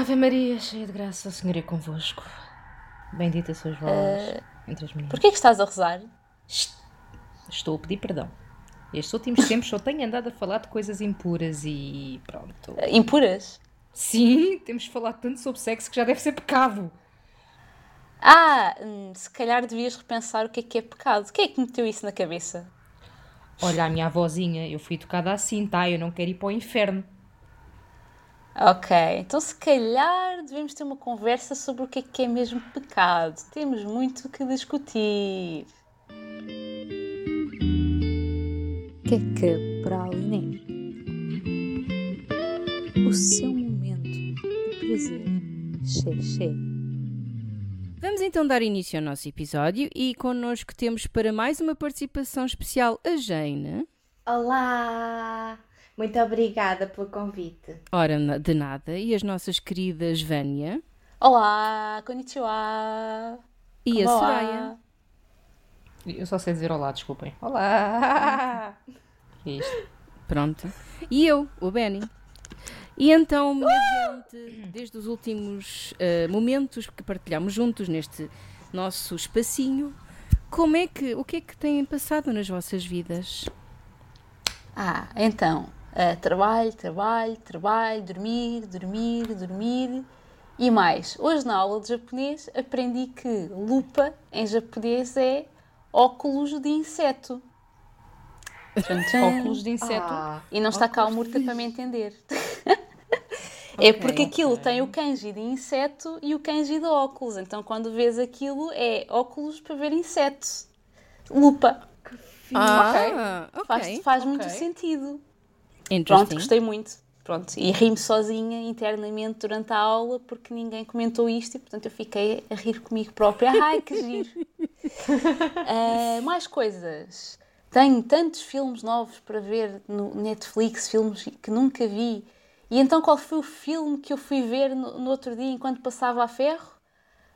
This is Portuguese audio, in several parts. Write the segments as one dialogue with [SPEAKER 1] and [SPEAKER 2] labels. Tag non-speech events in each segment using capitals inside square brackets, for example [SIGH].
[SPEAKER 1] Ave Maria, cheia de graça, o Senhor é convosco. Bendita sois vós
[SPEAKER 2] Eh,
[SPEAKER 1] entre as mulheres.
[SPEAKER 2] Porquê que estás a rezar?
[SPEAKER 1] Estou a pedir perdão. Estes últimos tempos só tenho andado a falar de coisas impuras e pronto.
[SPEAKER 2] Eh, Impuras?
[SPEAKER 1] Sim, temos falado tanto sobre sexo que já deve ser pecado.
[SPEAKER 2] Ah, hum, se calhar devias repensar o que é que é pecado. Quem é que meteu isso na cabeça?
[SPEAKER 1] Olha, a minha avózinha, eu fui educada assim, tá? Eu não quero ir para o inferno.
[SPEAKER 2] Ok, então se calhar devemos ter uma conversa sobre o que é que é mesmo pecado. Temos muito que discutir. Queca Praliné. O seu momento de prazer. Xexé.
[SPEAKER 3] Vamos então dar início ao nosso episódio e connosco temos para mais uma participação especial a Jane.
[SPEAKER 4] Olá! Muito obrigada pelo convite.
[SPEAKER 3] Ora, de nada, e as nossas queridas Vânia
[SPEAKER 2] Olá, konnichiwa.
[SPEAKER 3] e a. Soraya.
[SPEAKER 1] Eu só sei dizer olá, desculpem. Olá! [LAUGHS] É isto?
[SPEAKER 3] Pronto. E eu, o Benny. E então, minha gente, desde os últimos eh, momentos que partilhamos juntos neste nosso espacinho, como é que, o que é que têm passado nas vossas vidas?
[SPEAKER 2] Ah, então, eh, trabalho, trabalho, trabalho, dormir, dormir, dormir. E mais, hoje na aula de japonês aprendi que lupa em japonês é óculos de inseto.
[SPEAKER 1] Óculos de inseto.
[SPEAKER 4] Ah,
[SPEAKER 2] E não está cá o Murta para me entender. [LAUGHS] é porque aquilo
[SPEAKER 1] ok.
[SPEAKER 2] tem o kanji de inseto e o kanji de óculos. Então quando vês aquilo é óculos para ver insetos. Lupa.
[SPEAKER 3] Ah, ok.
[SPEAKER 2] Faz, faz muito sentido. Pronto, gostei muito. Pronto, e ri-me sozinha internamente durante a aula porque ninguém comentou isto e portanto eu fiquei a rir comigo própria. Ai, que [LAUGHS] giro! Ah, mais coisas. Tenho tantos filmes novos para ver no Netflix, filmes que nunca vi. E então qual foi o filme que eu fui ver no, no outro dia enquanto passava a ferro?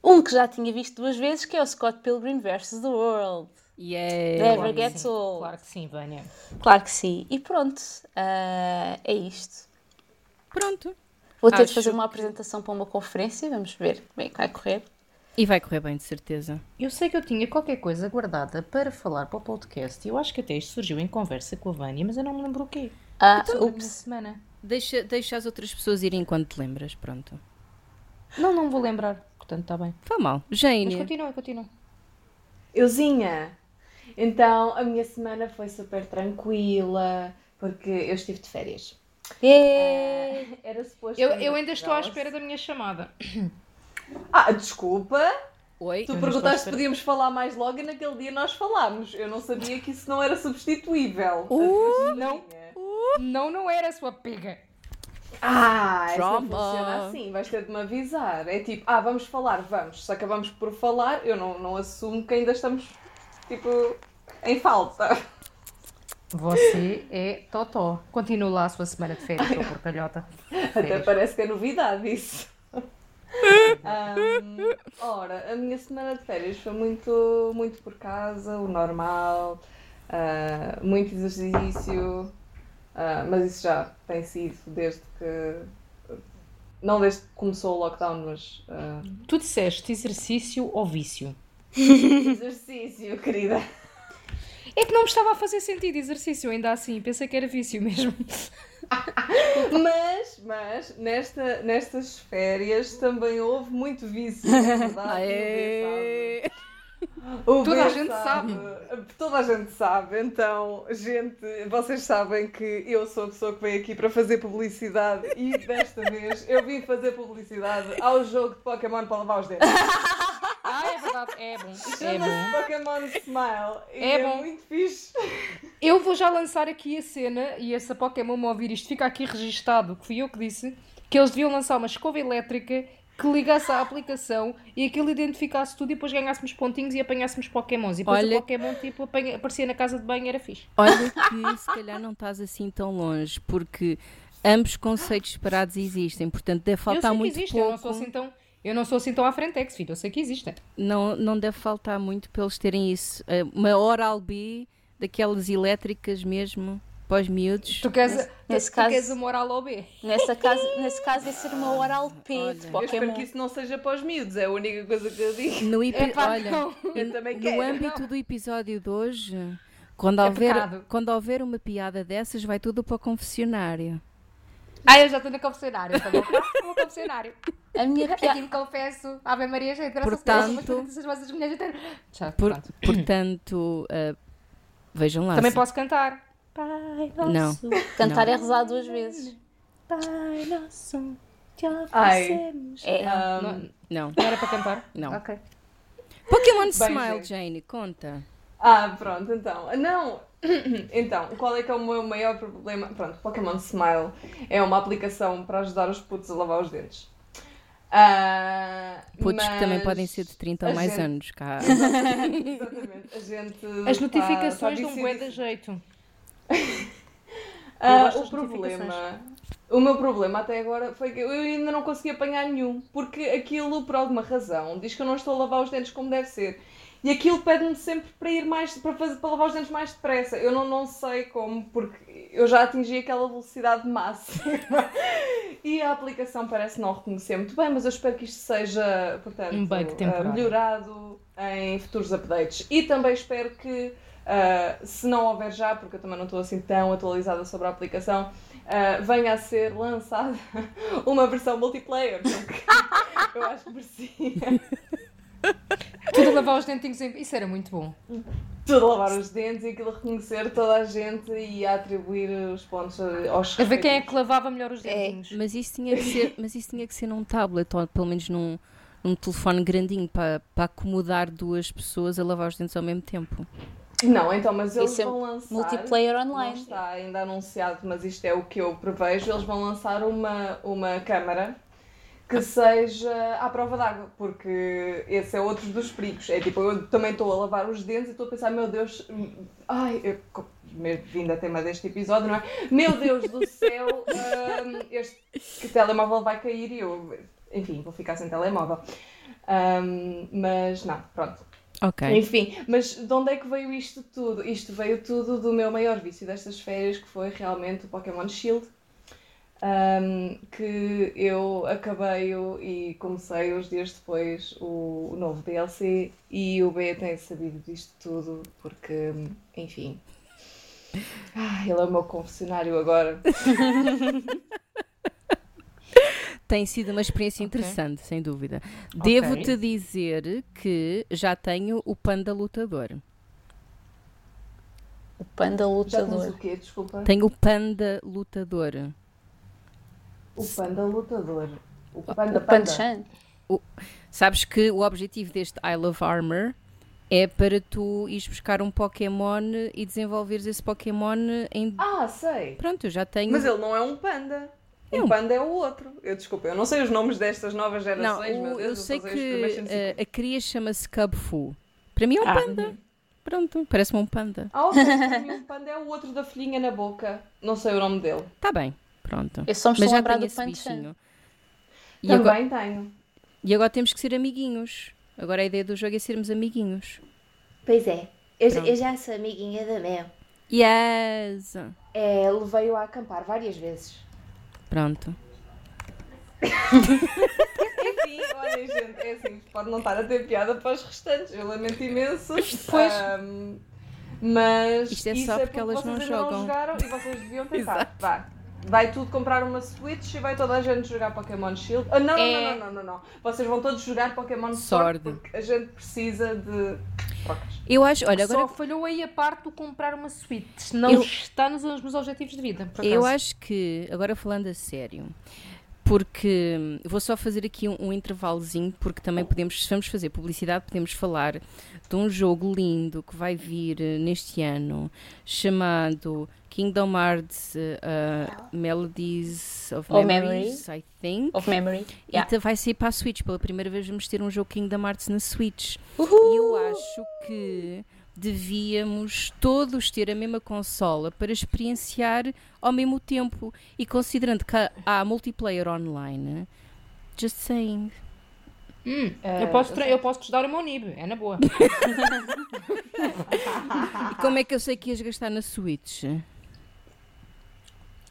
[SPEAKER 2] Um que já tinha visto duas vezes, que é o Scott Pilgrim vs. The World.
[SPEAKER 3] Yeah.
[SPEAKER 2] Never
[SPEAKER 1] Claro que
[SPEAKER 2] gets
[SPEAKER 1] sim.
[SPEAKER 2] old.
[SPEAKER 1] Claro que sim, Vânia.
[SPEAKER 2] Claro que sim. E pronto, ah, é isto.
[SPEAKER 3] Pronto.
[SPEAKER 2] Vou ter de
[SPEAKER 3] Acho
[SPEAKER 2] fazer uma apresentação para uma conferência, vamos ver como é que vai correr.
[SPEAKER 3] E vai correr bem, de certeza.
[SPEAKER 1] Eu sei que eu tinha qualquer coisa guardada para falar para o podcast e eu acho que até isto surgiu em conversa com a Vânia, mas eu não me lembro o quê.
[SPEAKER 2] Ah,
[SPEAKER 1] Foi na
[SPEAKER 2] ups.
[SPEAKER 1] semana.
[SPEAKER 3] Deixa, deixa as outras pessoas irem enquanto te lembras, pronto.
[SPEAKER 1] Não, não vou lembrar, portanto está bem.
[SPEAKER 3] Foi mal.
[SPEAKER 1] Mas
[SPEAKER 3] Jane,
[SPEAKER 1] continua, continua.
[SPEAKER 4] Euzinha! Então, a minha semana foi super tranquila, porque eu estive de férias.
[SPEAKER 2] Yay!
[SPEAKER 4] Era suposto.
[SPEAKER 1] Eu, eu ainda estou à espera da minha chamada.
[SPEAKER 4] Ah, desculpa!
[SPEAKER 3] oi.
[SPEAKER 4] Tu perguntaste se podíamos falar mais logo e naquele dia nós falámos. Eu não sabia que isso não era substituível.
[SPEAKER 3] Uh,
[SPEAKER 1] não. Não, não era a sua pega.
[SPEAKER 4] Ah,
[SPEAKER 3] Drama.
[SPEAKER 4] funciona assim, vais ter de me avisar. É tipo, ah, vamos falar, vamos. Se acabamos por falar, eu não, não assumo que ainda estamos, tipo, em falta.
[SPEAKER 1] Você é Totó. Continua lá a sua semana de férias, sua porcalhota.
[SPEAKER 4] Até parece que é novidade isso. Ahm, ora, a minha semana de férias foi muito, muito por casa, o normal, ah, muito exercício, ah, mas isso já tem sido desde que. Não desde que começou o lockdown, mas. ah,
[SPEAKER 1] Tu disseste exercício ou vício? [LAUGHS]
[SPEAKER 4] exercício, querida.
[SPEAKER 1] É que não me estava a fazer sentido exercício, ainda assim. Pensei que era vício mesmo. [LAUGHS]
[SPEAKER 4] Mas, mas nesta, nestas férias também houve muito vício, é [LAUGHS]
[SPEAKER 1] Toda a gente sabe.
[SPEAKER 4] Toda a gente sabe. Então, gente, vocês sabem que eu sou a pessoa que veio aqui para fazer publicidade e desta vez eu vim fazer publicidade ao jogo de Pokémon para lavar os dentes.
[SPEAKER 1] É verdade. É bom. É bom.
[SPEAKER 4] Pokémon Smile e
[SPEAKER 1] É
[SPEAKER 4] é,
[SPEAKER 1] bom.
[SPEAKER 4] muito fixe.
[SPEAKER 1] Eu vou já lançar aqui a cena e essa Pokémon me ouvir isto fica aqui registado, que fui eu que disse, que eles deviam lançar uma escova elétrica que ligasse à aplicação e aquilo identificasse tudo e depois ganhássemos pontinhos e apanhássemos Pokémons. E depois
[SPEAKER 3] Olha-
[SPEAKER 1] o Pokémon tipo, apanha- aparecia na casa de banho e era fixe.
[SPEAKER 3] Olha que se calhar não estás assim tão longe, porque ambos conceitos separados existem, portanto deve
[SPEAKER 1] eu
[SPEAKER 3] faltar
[SPEAKER 1] sei que
[SPEAKER 3] muito
[SPEAKER 1] existe, eu não
[SPEAKER 3] pouco.
[SPEAKER 1] sou assim tão. Eu não sou assim tão à frente, ex, filho. Eu sei que existem.
[SPEAKER 3] não, não deve faltar muito para eles terem isso. Uma Oral B daquelas elétricas mesmo, para os miúdos.
[SPEAKER 1] Tu queres,
[SPEAKER 2] Nesse-
[SPEAKER 1] tu,
[SPEAKER 2] nesse
[SPEAKER 1] tu
[SPEAKER 2] caso-
[SPEAKER 1] queres uma oral ao B?
[SPEAKER 2] Nessa casa, nesse caso, ia ser uma oral P
[SPEAKER 3] Olha.
[SPEAKER 2] de
[SPEAKER 3] Eu
[SPEAKER 4] Eu espero que isso não seja para os miúdos, é a única coisa que eu digo.
[SPEAKER 3] No epi-
[SPEAKER 1] Epá,
[SPEAKER 3] olha,
[SPEAKER 1] não.
[SPEAKER 4] Eu também
[SPEAKER 3] no
[SPEAKER 4] quero.
[SPEAKER 3] âmbito do episódio de hoje, quando
[SPEAKER 1] É
[SPEAKER 3] houver,
[SPEAKER 1] pecado.
[SPEAKER 3] quando houver uma piada dessas, vai tudo para o confessionário.
[SPEAKER 1] Ah, eu já estou no confessionário. Estou no no confessionário. [LAUGHS]
[SPEAKER 2] A minha [LAUGHS]
[SPEAKER 1] Aqui
[SPEAKER 2] piada.
[SPEAKER 1] me confesso. Ave Maria, gente. graças a
[SPEAKER 3] Portanto-
[SPEAKER 1] Deus, mas as vossas mulheres inteiras. Já,
[SPEAKER 3] Por- [COUGHS] portanto, ah, vejam lá.
[SPEAKER 1] Também
[SPEAKER 3] se-
[SPEAKER 1] posso cantar. Pai nosso,
[SPEAKER 2] Cantar é rezar duas vezes.
[SPEAKER 1] Pai nosso, te oferecemos.
[SPEAKER 2] É.
[SPEAKER 4] Ahm,
[SPEAKER 1] Não,
[SPEAKER 3] Não,
[SPEAKER 1] não era para cantar?
[SPEAKER 3] não.
[SPEAKER 1] Ok.
[SPEAKER 3] Pokémon Smile,
[SPEAKER 4] gente.
[SPEAKER 3] Jane, conta.
[SPEAKER 4] Ah, pronto, então. Não. [COUGHS] Então, qual é que é o meu maior problema? Pronto, Pokémon Smile é uma aplicação para ajudar os putos a lavar os dentes. Ah,
[SPEAKER 3] Putos que também
[SPEAKER 4] mas
[SPEAKER 3] podem ser de 30 ou mais
[SPEAKER 4] gente-
[SPEAKER 3] anos, [LAUGHS] cá.
[SPEAKER 4] Exatamente, a gente.
[SPEAKER 1] As notificações dão bué de jeito. Gosto
[SPEAKER 4] o problema. O meu problema até agora foi que eu ainda não consegui apanhar nenhum, porque aquilo, por alguma razão, diz que eu não estou a lavar os dentes como deve ser. E aquilo pede-me sempre para ir mais, para, fazer, para lavar os dentes mais depressa. Eu não, não sei como, porque eu já atingi aquela velocidade máxima. [LAUGHS] e a aplicação parece não reconhecer muito bem, mas eu espero que isto seja, portanto,
[SPEAKER 1] Um bug
[SPEAKER 4] ah,
[SPEAKER 1] temporário.
[SPEAKER 4] melhorado em futuros updates. E também espero que, ah, se não houver já, porque eu também não estou assim tão atualizada sobre a aplicação, ah, venha a ser lançada [LAUGHS] uma versão multiplayer, porque [LAUGHS] eu acho que merecia.
[SPEAKER 1] Lavar os dentinhos em... Isso era muito bom.
[SPEAKER 4] Tudo a lavar os dentes e aquilo reconhecer toda a gente e a atribuir os pontos aos
[SPEAKER 1] A ver quem é que lavava melhor os
[SPEAKER 2] É.
[SPEAKER 1] dentinhos.
[SPEAKER 3] Mas isso tinha que ser, [LAUGHS] mas isso tinha que ser num tablet ou pelo menos num, num telefone grandinho para, para acomodar duas pessoas a lavar os dentes ao mesmo tempo.
[SPEAKER 4] Não, então, mas eles
[SPEAKER 2] é
[SPEAKER 4] vão lançar.
[SPEAKER 2] Multiplayer
[SPEAKER 4] Não
[SPEAKER 2] online.
[SPEAKER 4] está ainda anunciado, mas isto é o que eu prevejo. Eles vão lançar uma, uma câmara que seja à prova d'água, porque esse é outro dos perigos. É tipo, eu também estou a lavar os dentes e estou a pensar, meu Deus, ai, eu, co- me- vindo a tema deste episódio, não é? Meu Deus do céu, hum, este telemóvel vai cair e eu, enfim, vou ficar sem telemóvel. Hum, mas não, pronto.
[SPEAKER 3] Ok.
[SPEAKER 4] Enfim, mas de onde é que veio isto tudo? Isto veio tudo do meu maior vício destas férias, que foi realmente o Pokémon Shield. Um, que eu acabei o- e comecei uns dias depois o, o novo DLC e o B tem sabido disto tudo porque, enfim. Ah, ele é o meu confessionário agora. [LAUGHS]
[SPEAKER 3] Tem sido uma experiência interessante, sem dúvida. Devo-te dizer que já tenho o panda lutador.
[SPEAKER 2] O panda
[SPEAKER 4] Já tens
[SPEAKER 2] lutador.
[SPEAKER 4] o quê? Desculpa.
[SPEAKER 3] Tenho o panda lutador.
[SPEAKER 4] O Panda Lutador. O
[SPEAKER 2] O
[SPEAKER 4] Panda Panda.
[SPEAKER 2] Panchan.
[SPEAKER 3] Sabes que o objetivo deste I Love Armor é para tu ires buscar um Pokémon e desenvolveres esse Pokémon em.
[SPEAKER 4] Ah, sei.
[SPEAKER 3] Pronto, eu já tenho.
[SPEAKER 4] Mas ele não é um panda.
[SPEAKER 3] É
[SPEAKER 4] Um
[SPEAKER 3] um-
[SPEAKER 4] panda é o outro. Eu desculpa, eu não sei os nomes destas novas
[SPEAKER 3] Não,
[SPEAKER 4] gerações, meu
[SPEAKER 3] o-
[SPEAKER 4] Deus,
[SPEAKER 3] eu sei que
[SPEAKER 4] os primeiros 150.
[SPEAKER 3] eh, a cria chama-se Cubfu. Para mim é um
[SPEAKER 2] Ah.
[SPEAKER 3] panda. Pronto, parece-me um panda.
[SPEAKER 4] Ah, ok, para mim um panda é o outro da folhinha na boca. Não sei o nome dele.
[SPEAKER 3] Está bem, pronto.
[SPEAKER 2] Eu só me
[SPEAKER 3] Mas
[SPEAKER 2] estou a
[SPEAKER 3] já
[SPEAKER 2] lembrar
[SPEAKER 3] tenho
[SPEAKER 2] do
[SPEAKER 3] bichinho. E agora,
[SPEAKER 4] Também tenho.
[SPEAKER 3] e agora temos que ser amiguinhos. Agora a ideia do jogo é sermos amiguinhos.
[SPEAKER 5] Pois é, eu, eu já sou amiguinha da Mel.
[SPEAKER 3] Yes!
[SPEAKER 5] É, levei-o a acampar várias vezes.
[SPEAKER 3] Pronto.
[SPEAKER 4] Enfim, olhem, gente, é assim, pode não estar a ter piada para os restantes. Eu lamento imenso. [LAUGHS]
[SPEAKER 1] Pois.
[SPEAKER 4] Ahm, mas
[SPEAKER 3] Isto é
[SPEAKER 4] isso
[SPEAKER 3] só
[SPEAKER 4] é
[SPEAKER 3] porque elas
[SPEAKER 4] vocês
[SPEAKER 3] não
[SPEAKER 4] ainda
[SPEAKER 3] jogam.
[SPEAKER 4] não jogaram e vocês deviam [LAUGHS] tentar.
[SPEAKER 3] Exato.
[SPEAKER 4] Vá. Vai tudo comprar uma Switch e vai toda a gente jogar Pokémon Shield. Ah, não, não,
[SPEAKER 1] É.
[SPEAKER 4] não, não, não, não. Vocês vão todos jogar Pokémon
[SPEAKER 3] Sword.
[SPEAKER 4] Sword porque a gente precisa de trocas.
[SPEAKER 3] Eu acho, olha, agora
[SPEAKER 1] Só falhou aí a parte do comprar uma Switch. Não
[SPEAKER 3] Eu-
[SPEAKER 1] está nos meus objetivos de vida. por
[SPEAKER 3] Eu acho que, agora falando a sério, porque vou só fazer aqui um, um intervalozinho, porque também podemos, se vamos fazer publicidade, podemos falar de um jogo lindo que vai vir eh, neste ano, chamado Kingdom Hearts uh, Melodies of
[SPEAKER 2] Or
[SPEAKER 3] Memories, I think.
[SPEAKER 2] Of Memory.
[SPEAKER 3] E
[SPEAKER 2] Yeah.
[SPEAKER 3] ta- vai sair para a Switch. Pela primeira vez vamos ter um jogo Kingdom Hearts na Switch.
[SPEAKER 2] Uhul.
[SPEAKER 3] E eu acho que devíamos todos ter a mesma consola para experienciar ao mesmo tempo. E considerando que há- multiplayer online, just saying.
[SPEAKER 1] Hum,
[SPEAKER 4] Ah,
[SPEAKER 1] eu, posso
[SPEAKER 4] eu
[SPEAKER 1] posso te dar o meu NIB, é na boa. [LAUGHS]
[SPEAKER 3] E como é que eu sei que ias gastar na Switch?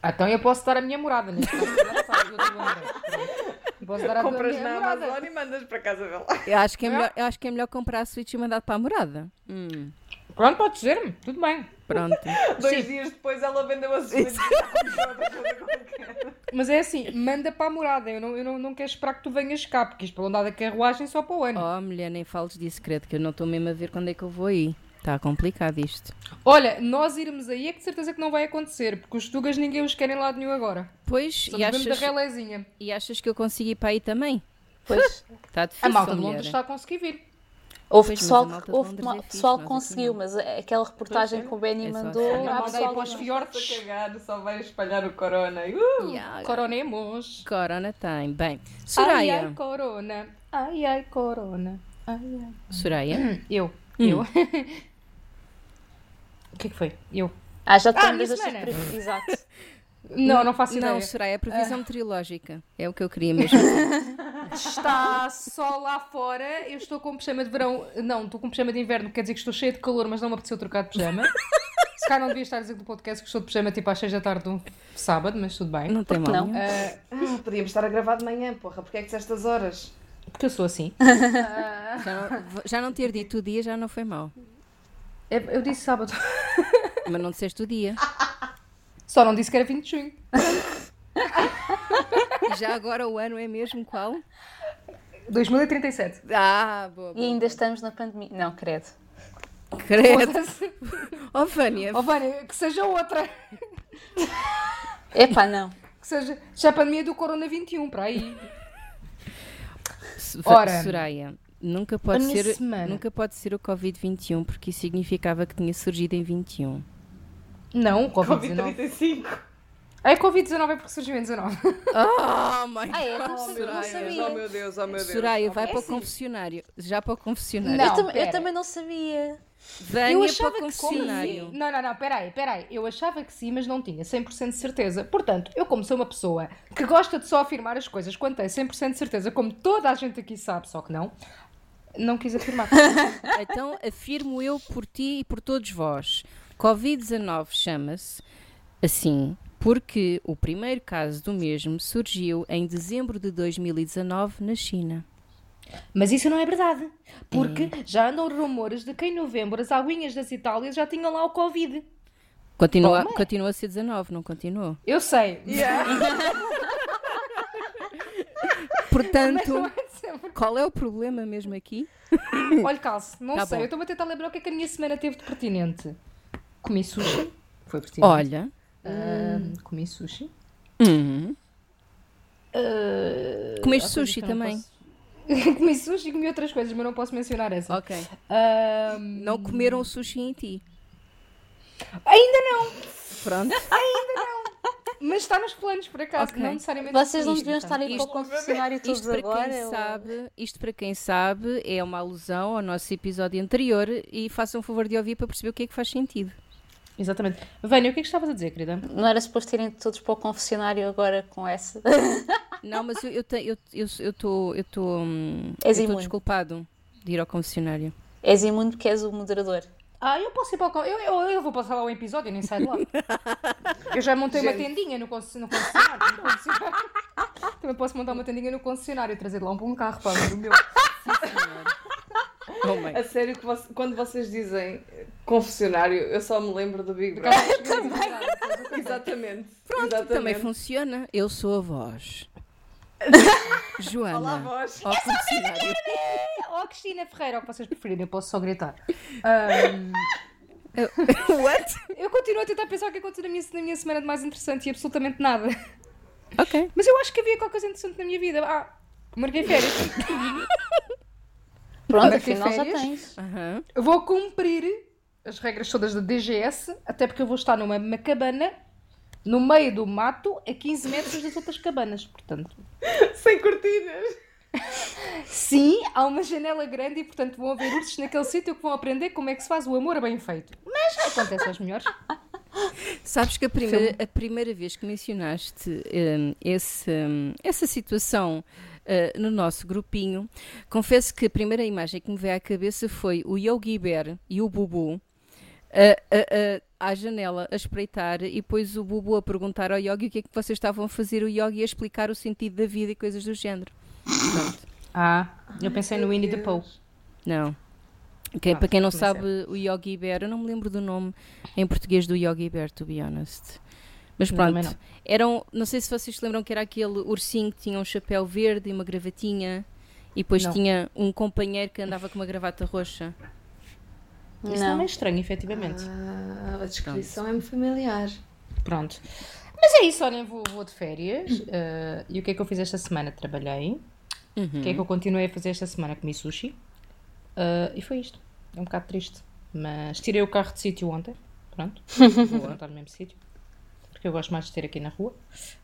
[SPEAKER 1] Ah, então eu posso dar a minha morada, [LAUGHS] neste caso. eu Posso dar a
[SPEAKER 4] Compras na
[SPEAKER 1] morada.
[SPEAKER 4] Amazon e mandas para casa dela.
[SPEAKER 3] Eu acho que é melhor, eu acho que é melhor comprar a Switch e mandar para a morada. Hum,
[SPEAKER 1] Pronto, pode ser-me. Tudo bem.
[SPEAKER 3] pronto. [LAUGHS]
[SPEAKER 4] Dois dias depois ela vendeu a Switch. [LAUGHS]
[SPEAKER 1] Mas é assim, manda para a morada. Eu não, eu não, não quero esperar que tu venhas cá, porque isto para andar da carruagem só para o ano.
[SPEAKER 3] Oh, mulher, nem fales disso, credo, que eu não estou mesmo a ver quando é que eu vou aí. Está complicado isto.
[SPEAKER 1] Olha, nós irmos aí é que de certeza que não vai acontecer, porque os tugas ninguém os quer em lado nenhum agora.
[SPEAKER 3] Pois, e
[SPEAKER 1] mesmo da
[SPEAKER 3] achas,
[SPEAKER 1] relézinha.
[SPEAKER 3] e achas que eu consigo ir para aí também?
[SPEAKER 2] Pois.
[SPEAKER 3] Está
[SPEAKER 1] A
[SPEAKER 3] difícil,
[SPEAKER 1] malta de. Londres está a conseguir vir.
[SPEAKER 2] Houve
[SPEAKER 3] Pois,
[SPEAKER 2] pessoal,
[SPEAKER 3] a
[SPEAKER 2] que, houve
[SPEAKER 3] é fixe,
[SPEAKER 2] pessoal que conseguiu, mas aquela reportagem
[SPEAKER 4] Pois é.
[SPEAKER 2] que o Benny
[SPEAKER 3] É
[SPEAKER 2] mandou,
[SPEAKER 3] assim.
[SPEAKER 2] há
[SPEAKER 1] Manda aí para os fiordes.
[SPEAKER 4] a só vai espalhar o corona. Uh!
[SPEAKER 3] Yeah,
[SPEAKER 1] Coronemos.
[SPEAKER 3] Corona tem. Bem,
[SPEAKER 1] Ai,
[SPEAKER 3] Soraya.
[SPEAKER 1] ai, corona. Ai, ai, corona. Ai, ai.
[SPEAKER 3] Soraya.
[SPEAKER 1] Eu.
[SPEAKER 3] Hum.
[SPEAKER 1] Eu. [LAUGHS] o que é que foi? Eu.
[SPEAKER 2] Ah, já te
[SPEAKER 1] Ah,
[SPEAKER 2] lembras
[SPEAKER 1] minha
[SPEAKER 2] das previsões. Exato. [LAUGHS]
[SPEAKER 1] Não, não faço
[SPEAKER 3] Não,
[SPEAKER 1] ideia.
[SPEAKER 3] Soraya, a previsão meteorológica. É o que eu queria mesmo. [LAUGHS]
[SPEAKER 1] Está só lá fora. Eu estou com pijama de verão. Não, estou com pijama de inverno, quer dizer que estou cheia de calor, mas não me apeteceu trocar de pijama. [LAUGHS] Se calhar não devia estar a dizer do podcast que estou de pijama tipo às 6 da tarde de um sábado, mas tudo bem.
[SPEAKER 3] Não tem mal.
[SPEAKER 2] não?
[SPEAKER 1] Ah,
[SPEAKER 4] Ah, podíamos estar a gravar de manhã, porra. Porquê é que disseste as horas?
[SPEAKER 1] porque eu sou assim.
[SPEAKER 3] Já, não, já não ter dito o dia já não foi mal.
[SPEAKER 1] É, Eu disse sábado. [LAUGHS]
[SPEAKER 3] Mas não disseste o dia.
[SPEAKER 1] Só não disse que era 20 de junho.
[SPEAKER 3] E [LAUGHS] já agora o ano é mesmo qual?
[SPEAKER 1] 2037.
[SPEAKER 3] Ah, boa.
[SPEAKER 2] E
[SPEAKER 3] boa.
[SPEAKER 2] ainda estamos na pandemia. Não, credo.
[SPEAKER 3] Credo.
[SPEAKER 1] Foda-se.
[SPEAKER 3] Oh, Vânia.
[SPEAKER 1] Oh, Vânia, que seja outra.
[SPEAKER 2] Epá, não.
[SPEAKER 1] Que seja. Já a pandemia do Corona 21, para aí. Ora,
[SPEAKER 3] Soraya, nunca pode, ser,
[SPEAKER 1] semana.
[SPEAKER 3] nunca pode ser o Covid-21 porque isso significava que tinha surgido em 21.
[SPEAKER 1] Não, Covid-19.
[SPEAKER 4] Covid-35.
[SPEAKER 1] Ah, é Covid-19 é porque surgiu em 19.
[SPEAKER 3] Oh, my
[SPEAKER 2] Ah, é?
[SPEAKER 3] God,
[SPEAKER 2] Não sabia, não
[SPEAKER 3] Soraya.
[SPEAKER 2] sabia.
[SPEAKER 4] Oh meu Deus, oh meu Deus.
[SPEAKER 3] Soraya, vai
[SPEAKER 2] É
[SPEAKER 3] para o
[SPEAKER 2] assim.
[SPEAKER 3] confessionário. Já para o confessionário.
[SPEAKER 1] Não,
[SPEAKER 2] eu, tam- eu também não sabia.
[SPEAKER 3] Venha para o confessionário.
[SPEAKER 1] sim. Não, não, não, peraí, peraí. Eu achava que sim, mas não tinha 100% de certeza. Portanto, eu como sou uma pessoa que gosta de só afirmar as coisas quando tem 100% de certeza, como toda a gente aqui sabe, só que não, não quis afirmar. [LAUGHS]
[SPEAKER 3] Então afirmo eu por ti e por todos vós. Covid-19 chama-se assim porque o primeiro caso do mesmo surgiu em dezembro de 2019 na China.
[SPEAKER 1] Mas isso não é verdade. Porque já andam rumores de que em novembro as aguinhas das Itálias já tinham lá o Covid.
[SPEAKER 3] Continua,
[SPEAKER 1] Toma.
[SPEAKER 3] continua a ser 19, não continuou?
[SPEAKER 1] Eu sei. [LAUGHS]
[SPEAKER 3] Portanto,
[SPEAKER 1] Não é
[SPEAKER 3] qual é o problema mesmo aqui? [COUGHS]
[SPEAKER 1] Olha, calce, não
[SPEAKER 3] Tá
[SPEAKER 1] sei.
[SPEAKER 3] bom.
[SPEAKER 1] Eu estou a tentar lembrar o que é que a minha semana teve de pertinente. Comi sushi. Foi pertinente.
[SPEAKER 3] Olha.
[SPEAKER 1] Ahm, comi sushi.
[SPEAKER 3] hum,
[SPEAKER 1] Ah,
[SPEAKER 3] Comeste sushi
[SPEAKER 1] não
[SPEAKER 3] também?
[SPEAKER 1] posso- [LAUGHS] comi sushi e comi outras coisas, mas não posso mencionar essa.
[SPEAKER 3] Ok.
[SPEAKER 1] Ahm,
[SPEAKER 3] Não comeram o sushi em ti.
[SPEAKER 1] ainda não,
[SPEAKER 3] Pronto.
[SPEAKER 1] Mas está nos planos, por acaso.
[SPEAKER 3] Ok.
[SPEAKER 1] Não necessariamente
[SPEAKER 2] Vocês não deviam estar aí para o confessionário todos
[SPEAKER 3] Isto para
[SPEAKER 2] agora.
[SPEAKER 3] quem
[SPEAKER 2] eu-
[SPEAKER 3] sabe, isto para quem sabe é uma alusão ao nosso episódio anterior e façam um favor de ouvir para perceber o que é que faz sentido.
[SPEAKER 1] Exatamente. Vânia, o que é que estavas a dizer, querida?
[SPEAKER 2] Não era suposto irem todos para o confessionário agora com essa? [LAUGHS]
[SPEAKER 3] Não, mas eu te- eu eu eu estou eu estou hum, eu estou desculpado de ir ao confessionário.
[SPEAKER 2] És imune porque és o moderador.
[SPEAKER 1] Ah, eu posso ir para o... Eu, eu, eu vou passar lá o episódio, nem saio de lá. [LAUGHS] Eu já montei uma
[SPEAKER 4] Gente.
[SPEAKER 1] tendinha no, conce- no concessionário. no [LAUGHS] concessionário. Também posso montar uma tendinha no concessionário e trazer de lá um bom carro para o meu.
[SPEAKER 3] Oh.
[SPEAKER 4] A sério, que voce- quando vocês dizem confessionário, eu só me lembro do Big Brother.
[SPEAKER 1] meus- [LAUGHS]
[SPEAKER 4] Exatamente.
[SPEAKER 3] Pronto,
[SPEAKER 4] Exatamente.
[SPEAKER 3] também funciona. Eu sou a voz. [LAUGHS] Joana.
[SPEAKER 4] Olá, voz.
[SPEAKER 1] Ou a Cristina Ferreira, o que vocês preferirem, eu posso só gritar. Ahm, [LAUGHS]
[SPEAKER 3] What?
[SPEAKER 1] eu continuo a tentar pensar o que aconteceu na minha, na minha semana de mais interessante e absolutamente nada.
[SPEAKER 3] Ok.
[SPEAKER 1] Mas eu acho que havia qualquer coisa interessante na minha vida. Ah, marquei férias.
[SPEAKER 2] Pronto, afinal já
[SPEAKER 1] férias.
[SPEAKER 2] tens.
[SPEAKER 3] Aham.
[SPEAKER 1] Eu vou cumprir as regras todas da DGS, até porque eu vou estar numa, numa cabana no meio do mato a 15 metros das outras cabanas. Portanto, [LAUGHS]
[SPEAKER 4] Sem cortinas.
[SPEAKER 1] sim, há uma janela grande e, portanto, vão haver ursos naquele sítio que vão aprender como é que se faz o amor bem feito. Mas acontece aos melhores.
[SPEAKER 3] Sabes que a primeira, a primeira vez que mencionaste hum, esse, hum, essa situação uh, no nosso grupinho, confesso que a primeira imagem que me veio à cabeça foi o Yogi Bear e o Bubu a- a- à janela a espreitar e depois o Bubu a perguntar ao Yogi o que é que vocês estavam a fazer, o Yogi a explicar o sentido da vida e coisas do género. Pronto.
[SPEAKER 1] Ah, eu pensei no Winnie the Pooh.
[SPEAKER 3] Não. Que-
[SPEAKER 1] Ah,
[SPEAKER 3] para quem não sabe, o Yogi Bear, eu não me lembro do nome em português do Yogi Bear, to be honest. Mas pronto,
[SPEAKER 1] também não.
[SPEAKER 3] eram, não sei se vocês se lembram que era aquele ursinho que tinha um chapéu verde e uma gravatinha e depois
[SPEAKER 1] Não.
[SPEAKER 3] tinha um companheiro que andava com uma gravata roxa.
[SPEAKER 1] Isso não é estranho, efetivamente.
[SPEAKER 4] Ah, a descrição é-me familiar.
[SPEAKER 1] Pronto. Mas é isso, olhem, vou, vou de férias. eh, e o que é que eu fiz esta semana? Trabalhei.
[SPEAKER 3] Uhum.
[SPEAKER 1] O que é que eu continuei a fazer esta semana? Comi sushi. Eh, e foi isto. É um bocado triste. Mas tirei o carro de sítio ontem. Pronto. [LAUGHS] Vou estar no mesmo sítio. Porque eu gosto mais de ter aqui na rua.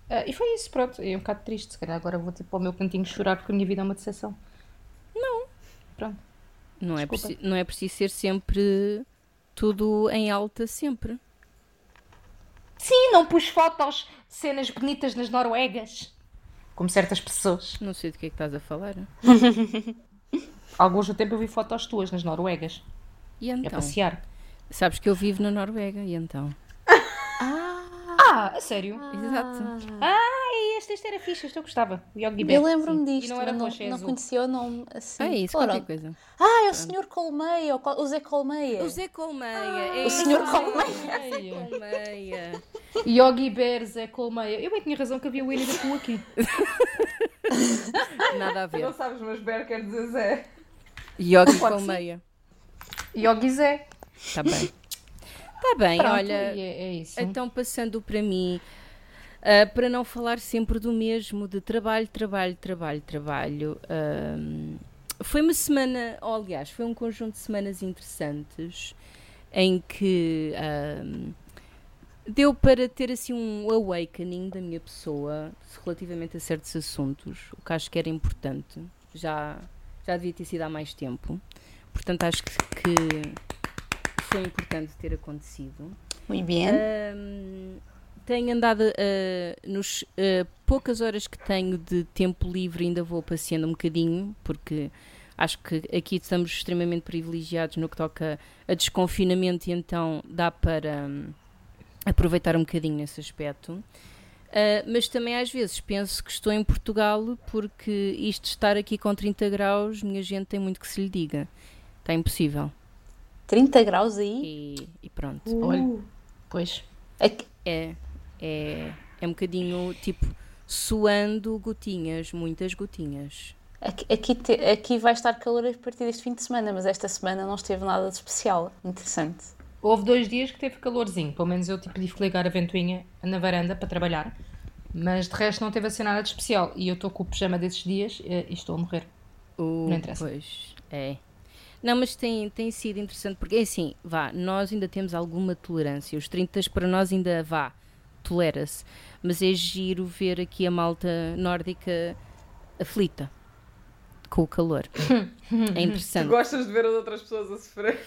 [SPEAKER 1] Eh, e foi isso, pronto. É um bocado triste. Se calhar agora vou tipo ao meu cantinho chorar porque a minha vida é uma decepção. Não. Pronto.
[SPEAKER 3] Não é,
[SPEAKER 1] Desculpa.
[SPEAKER 3] preci- não é preciso ser sempre tudo em alta, sempre.
[SPEAKER 1] Sim, não pus fotos de cenas bonitas nas Noruegas. Como certas pessoas.
[SPEAKER 3] Não sei do que é que estás a falar. [LAUGHS]
[SPEAKER 1] Alguns do tempo eu vi fotos tuas nas Noruegas.
[SPEAKER 3] E
[SPEAKER 1] A
[SPEAKER 3] então?
[SPEAKER 1] passear.
[SPEAKER 3] Sabes que eu vivo na Noruega, e então? [LAUGHS]
[SPEAKER 1] Ah, a sério?
[SPEAKER 3] Exato.
[SPEAKER 1] Ai, este, este era fixe, este eu gostava. O Yogi Bear.
[SPEAKER 2] Eu lembro-me disto,
[SPEAKER 1] E não era
[SPEAKER 2] não,
[SPEAKER 1] é
[SPEAKER 2] não
[SPEAKER 1] azul.
[SPEAKER 2] conhecia o nome assim.
[SPEAKER 3] Ah, é isso,
[SPEAKER 2] Ora,
[SPEAKER 3] qualquer coisa.
[SPEAKER 2] Ah, é o Sr. Colmeia, o Zé Colmeia.
[SPEAKER 3] O Zé Colmeia. é
[SPEAKER 2] o Sr. Colmeia.
[SPEAKER 3] Colmeia. [LAUGHS]
[SPEAKER 1] Yogi Bear, Zé Colmeia. Eu bem tinha razão que havia o Winnie the Pooh aqui. [LAUGHS]
[SPEAKER 3] Nada a
[SPEAKER 4] Tu não
[SPEAKER 3] ver.
[SPEAKER 4] sabes, mas Bear quer dizer Zé.
[SPEAKER 3] Yogi
[SPEAKER 1] sim.
[SPEAKER 3] Colmeia.
[SPEAKER 1] Yogi Zé.
[SPEAKER 3] Está bem. Está bem,
[SPEAKER 1] Pronto,
[SPEAKER 3] olha.
[SPEAKER 1] é, é isso.
[SPEAKER 3] Então, passando para mim, ah, para não falar sempre do mesmo, de trabalho, trabalho, trabalho, trabalho, ahm, foi uma semana, ou aliás, foi um conjunto de semanas interessantes em que ahm, deu para ter assim um awakening da minha pessoa relativamente a certos assuntos, o que acho que era importante. Já, já devia ter sido há mais tempo. Portanto, acho que, que foi importante ter acontecido.
[SPEAKER 2] Muito bem.
[SPEAKER 3] Tenho andado, ah, nos ah, poucas horas que tenho de tempo livre, ainda vou passeando um bocadinho, porque acho que aqui estamos extremamente privilegiados no que toca a desconfinamento e então dá para hum, aproveitar um bocadinho nesse aspecto. Ah, mas também às vezes penso que estou em Portugal porque isto de estar aqui com 30 graus, minha gente tem muito que se lhe diga. Está impossível.
[SPEAKER 2] 30 graus aí.
[SPEAKER 3] E, e pronto.
[SPEAKER 1] Olha, pois.
[SPEAKER 2] Aqui-
[SPEAKER 3] É, é, é um bocadinho tipo suando gotinhas, muitas gotinhas.
[SPEAKER 2] Aqui, aqui, te- aqui vai estar calor a partir deste fim de semana, mas esta semana não esteve nada de especial. Interessante.
[SPEAKER 1] Houve dois dias que teve calorzinho. Pelo menos eu tipo, tive que ligar a ventoinha na varanda para trabalhar. Mas de resto não teve assim nada de especial. E eu estou com o pijama desses dias eh, e estou a morrer.
[SPEAKER 3] O-
[SPEAKER 1] Não interessa.
[SPEAKER 3] Pois, é. Não, mas tem, tem sido interessante, porque é assim, vá, nós ainda temos alguma tolerância. Os 30 para nós ainda vá, tolera-se. Mas é giro ver aqui a malta nórdica aflita com o calor. [LAUGHS] é interessante.
[SPEAKER 4] Gostas de ver as outras pessoas a sofrer?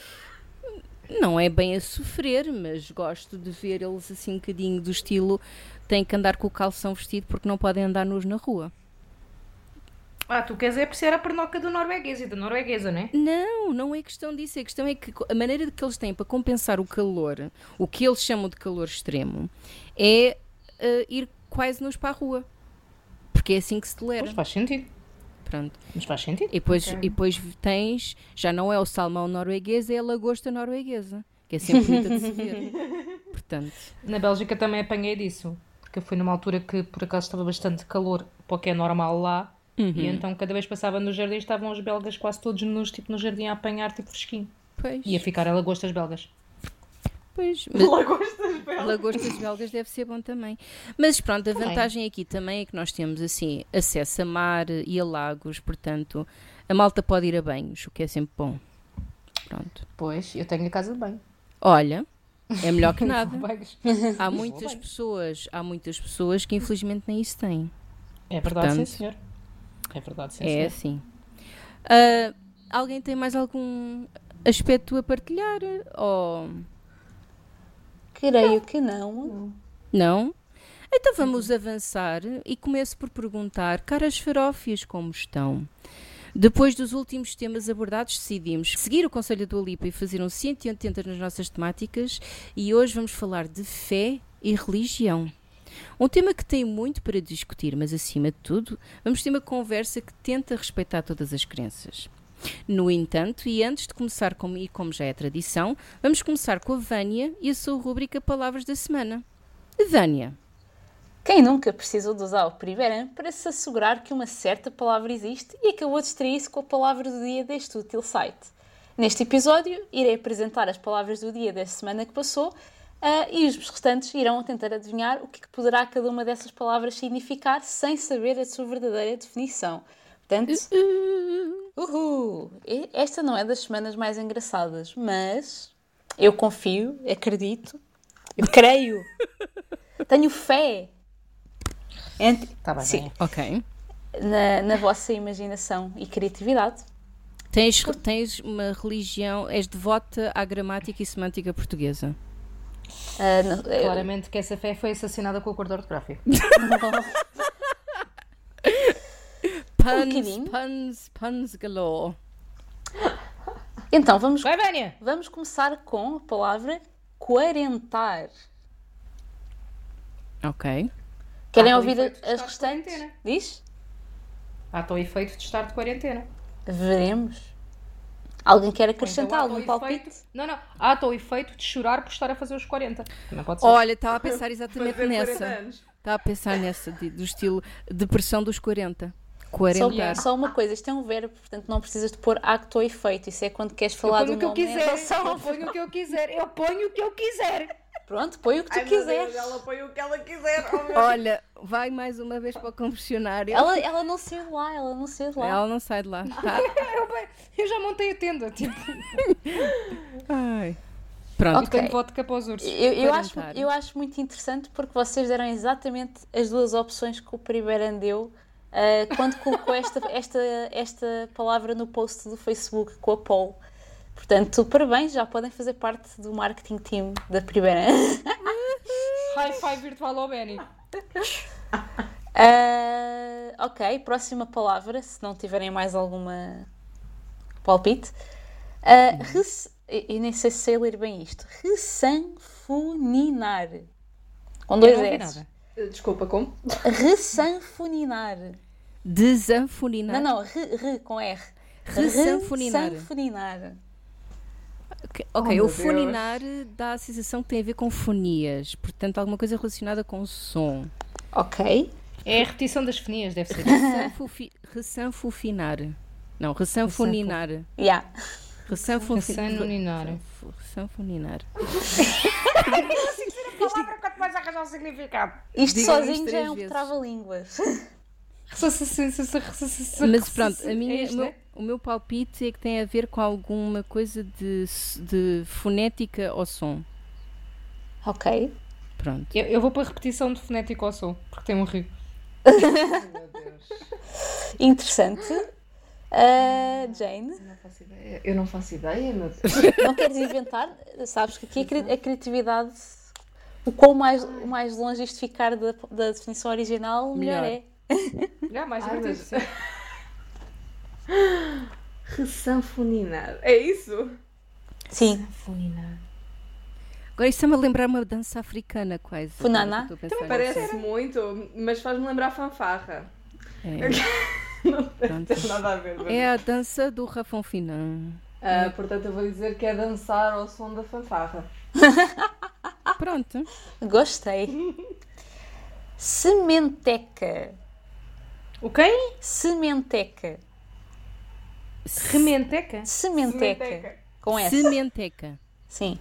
[SPEAKER 3] Não é bem a sofrer, mas gosto de ver eles assim um bocadinho do estilo têm que andar com o calção vestido porque não podem andar nus na rua.
[SPEAKER 1] Ah, tu queres é apreciar a pernoca do norueguês e da norueguesa, não é?
[SPEAKER 3] Não, não é questão disso. A questão é que a maneira que eles têm para compensar o calor, o que eles chamam de calor extremo, é eh, ir quase nus para a rua. Porque é assim que se tolera.
[SPEAKER 1] Pois faz sentido.
[SPEAKER 3] Pronto.
[SPEAKER 1] Mas faz sentido.
[SPEAKER 3] E depois, e depois tens, já não é o salmão norueguês, é a lagosta norueguesa. Que é sempre bonita de se ver. [LAUGHS] Portanto,
[SPEAKER 1] Na Bélgica também apanhei disso. Porque eu fui numa altura que por acaso estava bastante calor, para o que é normal lá. E então cada vez que passava no jardim estavam os belgas quase todos nus, tipo no jardim a apanhar tipo fresquinho.
[SPEAKER 3] pois.
[SPEAKER 1] E a ficar a lagostas belgas.
[SPEAKER 3] pois mas- [LAUGHS]
[SPEAKER 4] Lagostas belas.
[SPEAKER 3] Lagostas belgas deve ser bom também. Mas pronto, a
[SPEAKER 1] Também.
[SPEAKER 3] vantagem aqui também é que nós temos assim acesso a mar e a lagos, portanto, a malta pode ir a banhos, o que é sempre bom. Pronto.
[SPEAKER 1] Pois, eu tenho a casa de banho.
[SPEAKER 3] Olha, é melhor que [LAUGHS] nada. Há muitas pessoas, há muitas pessoas que infelizmente nem isso têm.
[SPEAKER 1] É verdade,
[SPEAKER 3] Portanto,
[SPEAKER 1] sim senhor. É verdade, sim
[SPEAKER 3] É
[SPEAKER 1] senhor.
[SPEAKER 3] assim. Ah, alguém tem mais algum aspecto a partilhar? Ou
[SPEAKER 2] Creio que não.
[SPEAKER 3] não? Então vamos avançar e começo por perguntar, caras farófias, como estão? Depois dos últimos temas abordados, decidimos seguir o conselho do Alipa e fazer um 180 nas nossas temáticas e hoje vamos falar de fé e religião. Um tema que tem muito para discutir, mas acima de tudo, vamos ter uma conversa que tenta respeitar todas as crenças. No entanto, e antes de começar, como, e como já é tradição, vamos começar com a Vânia e a sua rúbrica Palavras da Semana. Vânia,
[SPEAKER 2] Quem nunca precisou de usar o Primeran para se assegurar que uma certa palavra existe e acabou de distrair-se com a palavra do dia deste útil site? Neste episódio, irei apresentar as palavras do dia da semana que passou ah, e os restantes irão tentar adivinhar o que, é que poderá cada uma dessas palavras significar sem saber a sua verdadeira definição. Portanto, uhul! Esta não é das semanas mais engraçadas, mas eu confio, acredito, eu creio, [LAUGHS] tenho fé Ent-
[SPEAKER 1] Tá bem,
[SPEAKER 2] Sim,
[SPEAKER 1] bem.
[SPEAKER 3] ok.
[SPEAKER 2] na, na vossa imaginação e criatividade.
[SPEAKER 3] Tens, tens uma religião, és devota à gramática e semântica portuguesa.
[SPEAKER 2] Ah, não- eu-
[SPEAKER 1] Claramente que essa fé foi assassinada com o acordo ortográfico. [LAUGHS]
[SPEAKER 3] Puns,
[SPEAKER 2] bocadinho.
[SPEAKER 3] puns, puns galore.
[SPEAKER 2] Então, vamos,
[SPEAKER 1] Vai, Vânia!
[SPEAKER 2] vamos começar com a palavra quarentar.
[SPEAKER 3] Ok.
[SPEAKER 2] Querem ouvir as restantes?
[SPEAKER 1] quarentena.
[SPEAKER 2] Diz?
[SPEAKER 1] Há o efeito de estar de quarentena.
[SPEAKER 2] Veremos. Alguém quer
[SPEAKER 1] Ou
[SPEAKER 2] acrescentar
[SPEAKER 1] então
[SPEAKER 2] algum palpite?
[SPEAKER 1] efeito- Não, não. Há o efeito de chorar por estar a fazer os 40. Também pode ser.
[SPEAKER 3] Olha, estava a [LAUGHS] pensar exatamente
[SPEAKER 4] Fazer 40
[SPEAKER 3] nessa.
[SPEAKER 4] anos.
[SPEAKER 3] Estava a pensar nessa, de- do estilo depressão dos 40.
[SPEAKER 2] Só,
[SPEAKER 3] 40.
[SPEAKER 2] só uma coisa, isto é um verbo, portanto não precisas de pôr acto ou efeito. Isso é quando queres
[SPEAKER 1] eu
[SPEAKER 2] falar
[SPEAKER 1] ponho
[SPEAKER 2] do
[SPEAKER 1] o que eu quiser.
[SPEAKER 2] relação
[SPEAKER 1] Eu ponho o que eu quiser. Eu ponho o que eu quiser.
[SPEAKER 2] Pronto, põe o que tu
[SPEAKER 4] Ai,
[SPEAKER 2] quiseres.
[SPEAKER 4] Deus, ela põe o que ela quiser. Oh,
[SPEAKER 3] Olha, vai mais uma vez para o confessionário.
[SPEAKER 2] Ela, ela não saiu de lá, ela não saiu de lá.
[SPEAKER 3] Ela não sai de lá. Tá. [LAUGHS]
[SPEAKER 1] Eu, já montei a tenda. Tipo, [LAUGHS]
[SPEAKER 3] Ai. Pronto.
[SPEAKER 1] tenho vodka para os ursos.
[SPEAKER 2] Eu, eu, acho, eu acho muito interessante porque vocês deram exatamente as duas opções que o primeiro deu ah, quando colocou esta, esta, esta palavra no post do Facebook com a Paul. Portanto, parabéns, já podem fazer parte do marketing team da primeira. [LAUGHS]
[SPEAKER 1] High five virtual ao Benny. [LAUGHS]
[SPEAKER 2] Ah, ok, próxima palavra, se não tiverem mais alguma palpite. Ah, res- eu eu nem sei se sei ler bem isto. Ressanfuninar. Com dois S.
[SPEAKER 1] nada.
[SPEAKER 4] Desculpa, como?
[SPEAKER 2] Ressanfuninar.
[SPEAKER 3] Desanfuninar.
[SPEAKER 2] Não, não, re, re com R.
[SPEAKER 3] Ressanfuninar.
[SPEAKER 2] Ressanfuninar.
[SPEAKER 3] Ok,
[SPEAKER 4] Oh,
[SPEAKER 3] o funinar dá a sensação que tem a ver com fonias. Portanto, alguma coisa relacionada com som.
[SPEAKER 2] Ok.
[SPEAKER 1] É a repetição das fonias, deve ser.
[SPEAKER 3] Ressanfufi- Ressanfufinar. Não, ressanfuninar.
[SPEAKER 2] Yeah.
[SPEAKER 3] Ressanfufinar.
[SPEAKER 1] Ressanfuninar. [LAUGHS]
[SPEAKER 3] Ressanfuninar.
[SPEAKER 1] palavra quanto mais arranjar um significado.
[SPEAKER 2] Isto sozinho já é um trava-línguas. [LAUGHS]
[SPEAKER 3] Mas pronto, a minha,
[SPEAKER 1] É isto,
[SPEAKER 3] o,
[SPEAKER 1] né?
[SPEAKER 3] O meu palpite é que tem a ver com alguma coisa de, de fonética ou som.
[SPEAKER 2] Ok.
[SPEAKER 3] Pronto.
[SPEAKER 1] Eu, eu vou para a repetição de fonético ao som, porque tem um rio.
[SPEAKER 4] Meu Deus. [LAUGHS]
[SPEAKER 2] Interessante. Ah, Jane,
[SPEAKER 4] Não faço ideia. Eu não faço ideia, meu Deus.
[SPEAKER 2] não queres inventar? Sabes que aqui a cri- a criatividade, o quão mais, mais longe isto ficar da, da definição original, melhor,
[SPEAKER 3] Melhor.
[SPEAKER 2] é.
[SPEAKER 1] Já, mais
[SPEAKER 4] Ai,
[SPEAKER 1] divertido.
[SPEAKER 4] Mas... Ressanfuninar. É isso?
[SPEAKER 2] Sim.
[SPEAKER 3] Agora isso está-me a lembrar uma dança africana quase.
[SPEAKER 2] Funaná?
[SPEAKER 3] Agora que eu estou a pensar
[SPEAKER 4] Parece muito, mas faz-me lembrar fanfarra.
[SPEAKER 3] É, [LAUGHS]
[SPEAKER 4] Não tem nada a ver. mas-
[SPEAKER 3] É a dança do Rafão Finan.
[SPEAKER 4] Ah, portanto, eu vou dizer que é dançar ao som da fanfarra. [LAUGHS]
[SPEAKER 3] Pronto.
[SPEAKER 2] Gostei. Sementeca.
[SPEAKER 1] O quem?
[SPEAKER 2] Sementeca.
[SPEAKER 1] Rementeca?
[SPEAKER 2] Sementeca.
[SPEAKER 4] Sementeca.
[SPEAKER 2] Com S.
[SPEAKER 3] Sementeca.
[SPEAKER 2] Sim.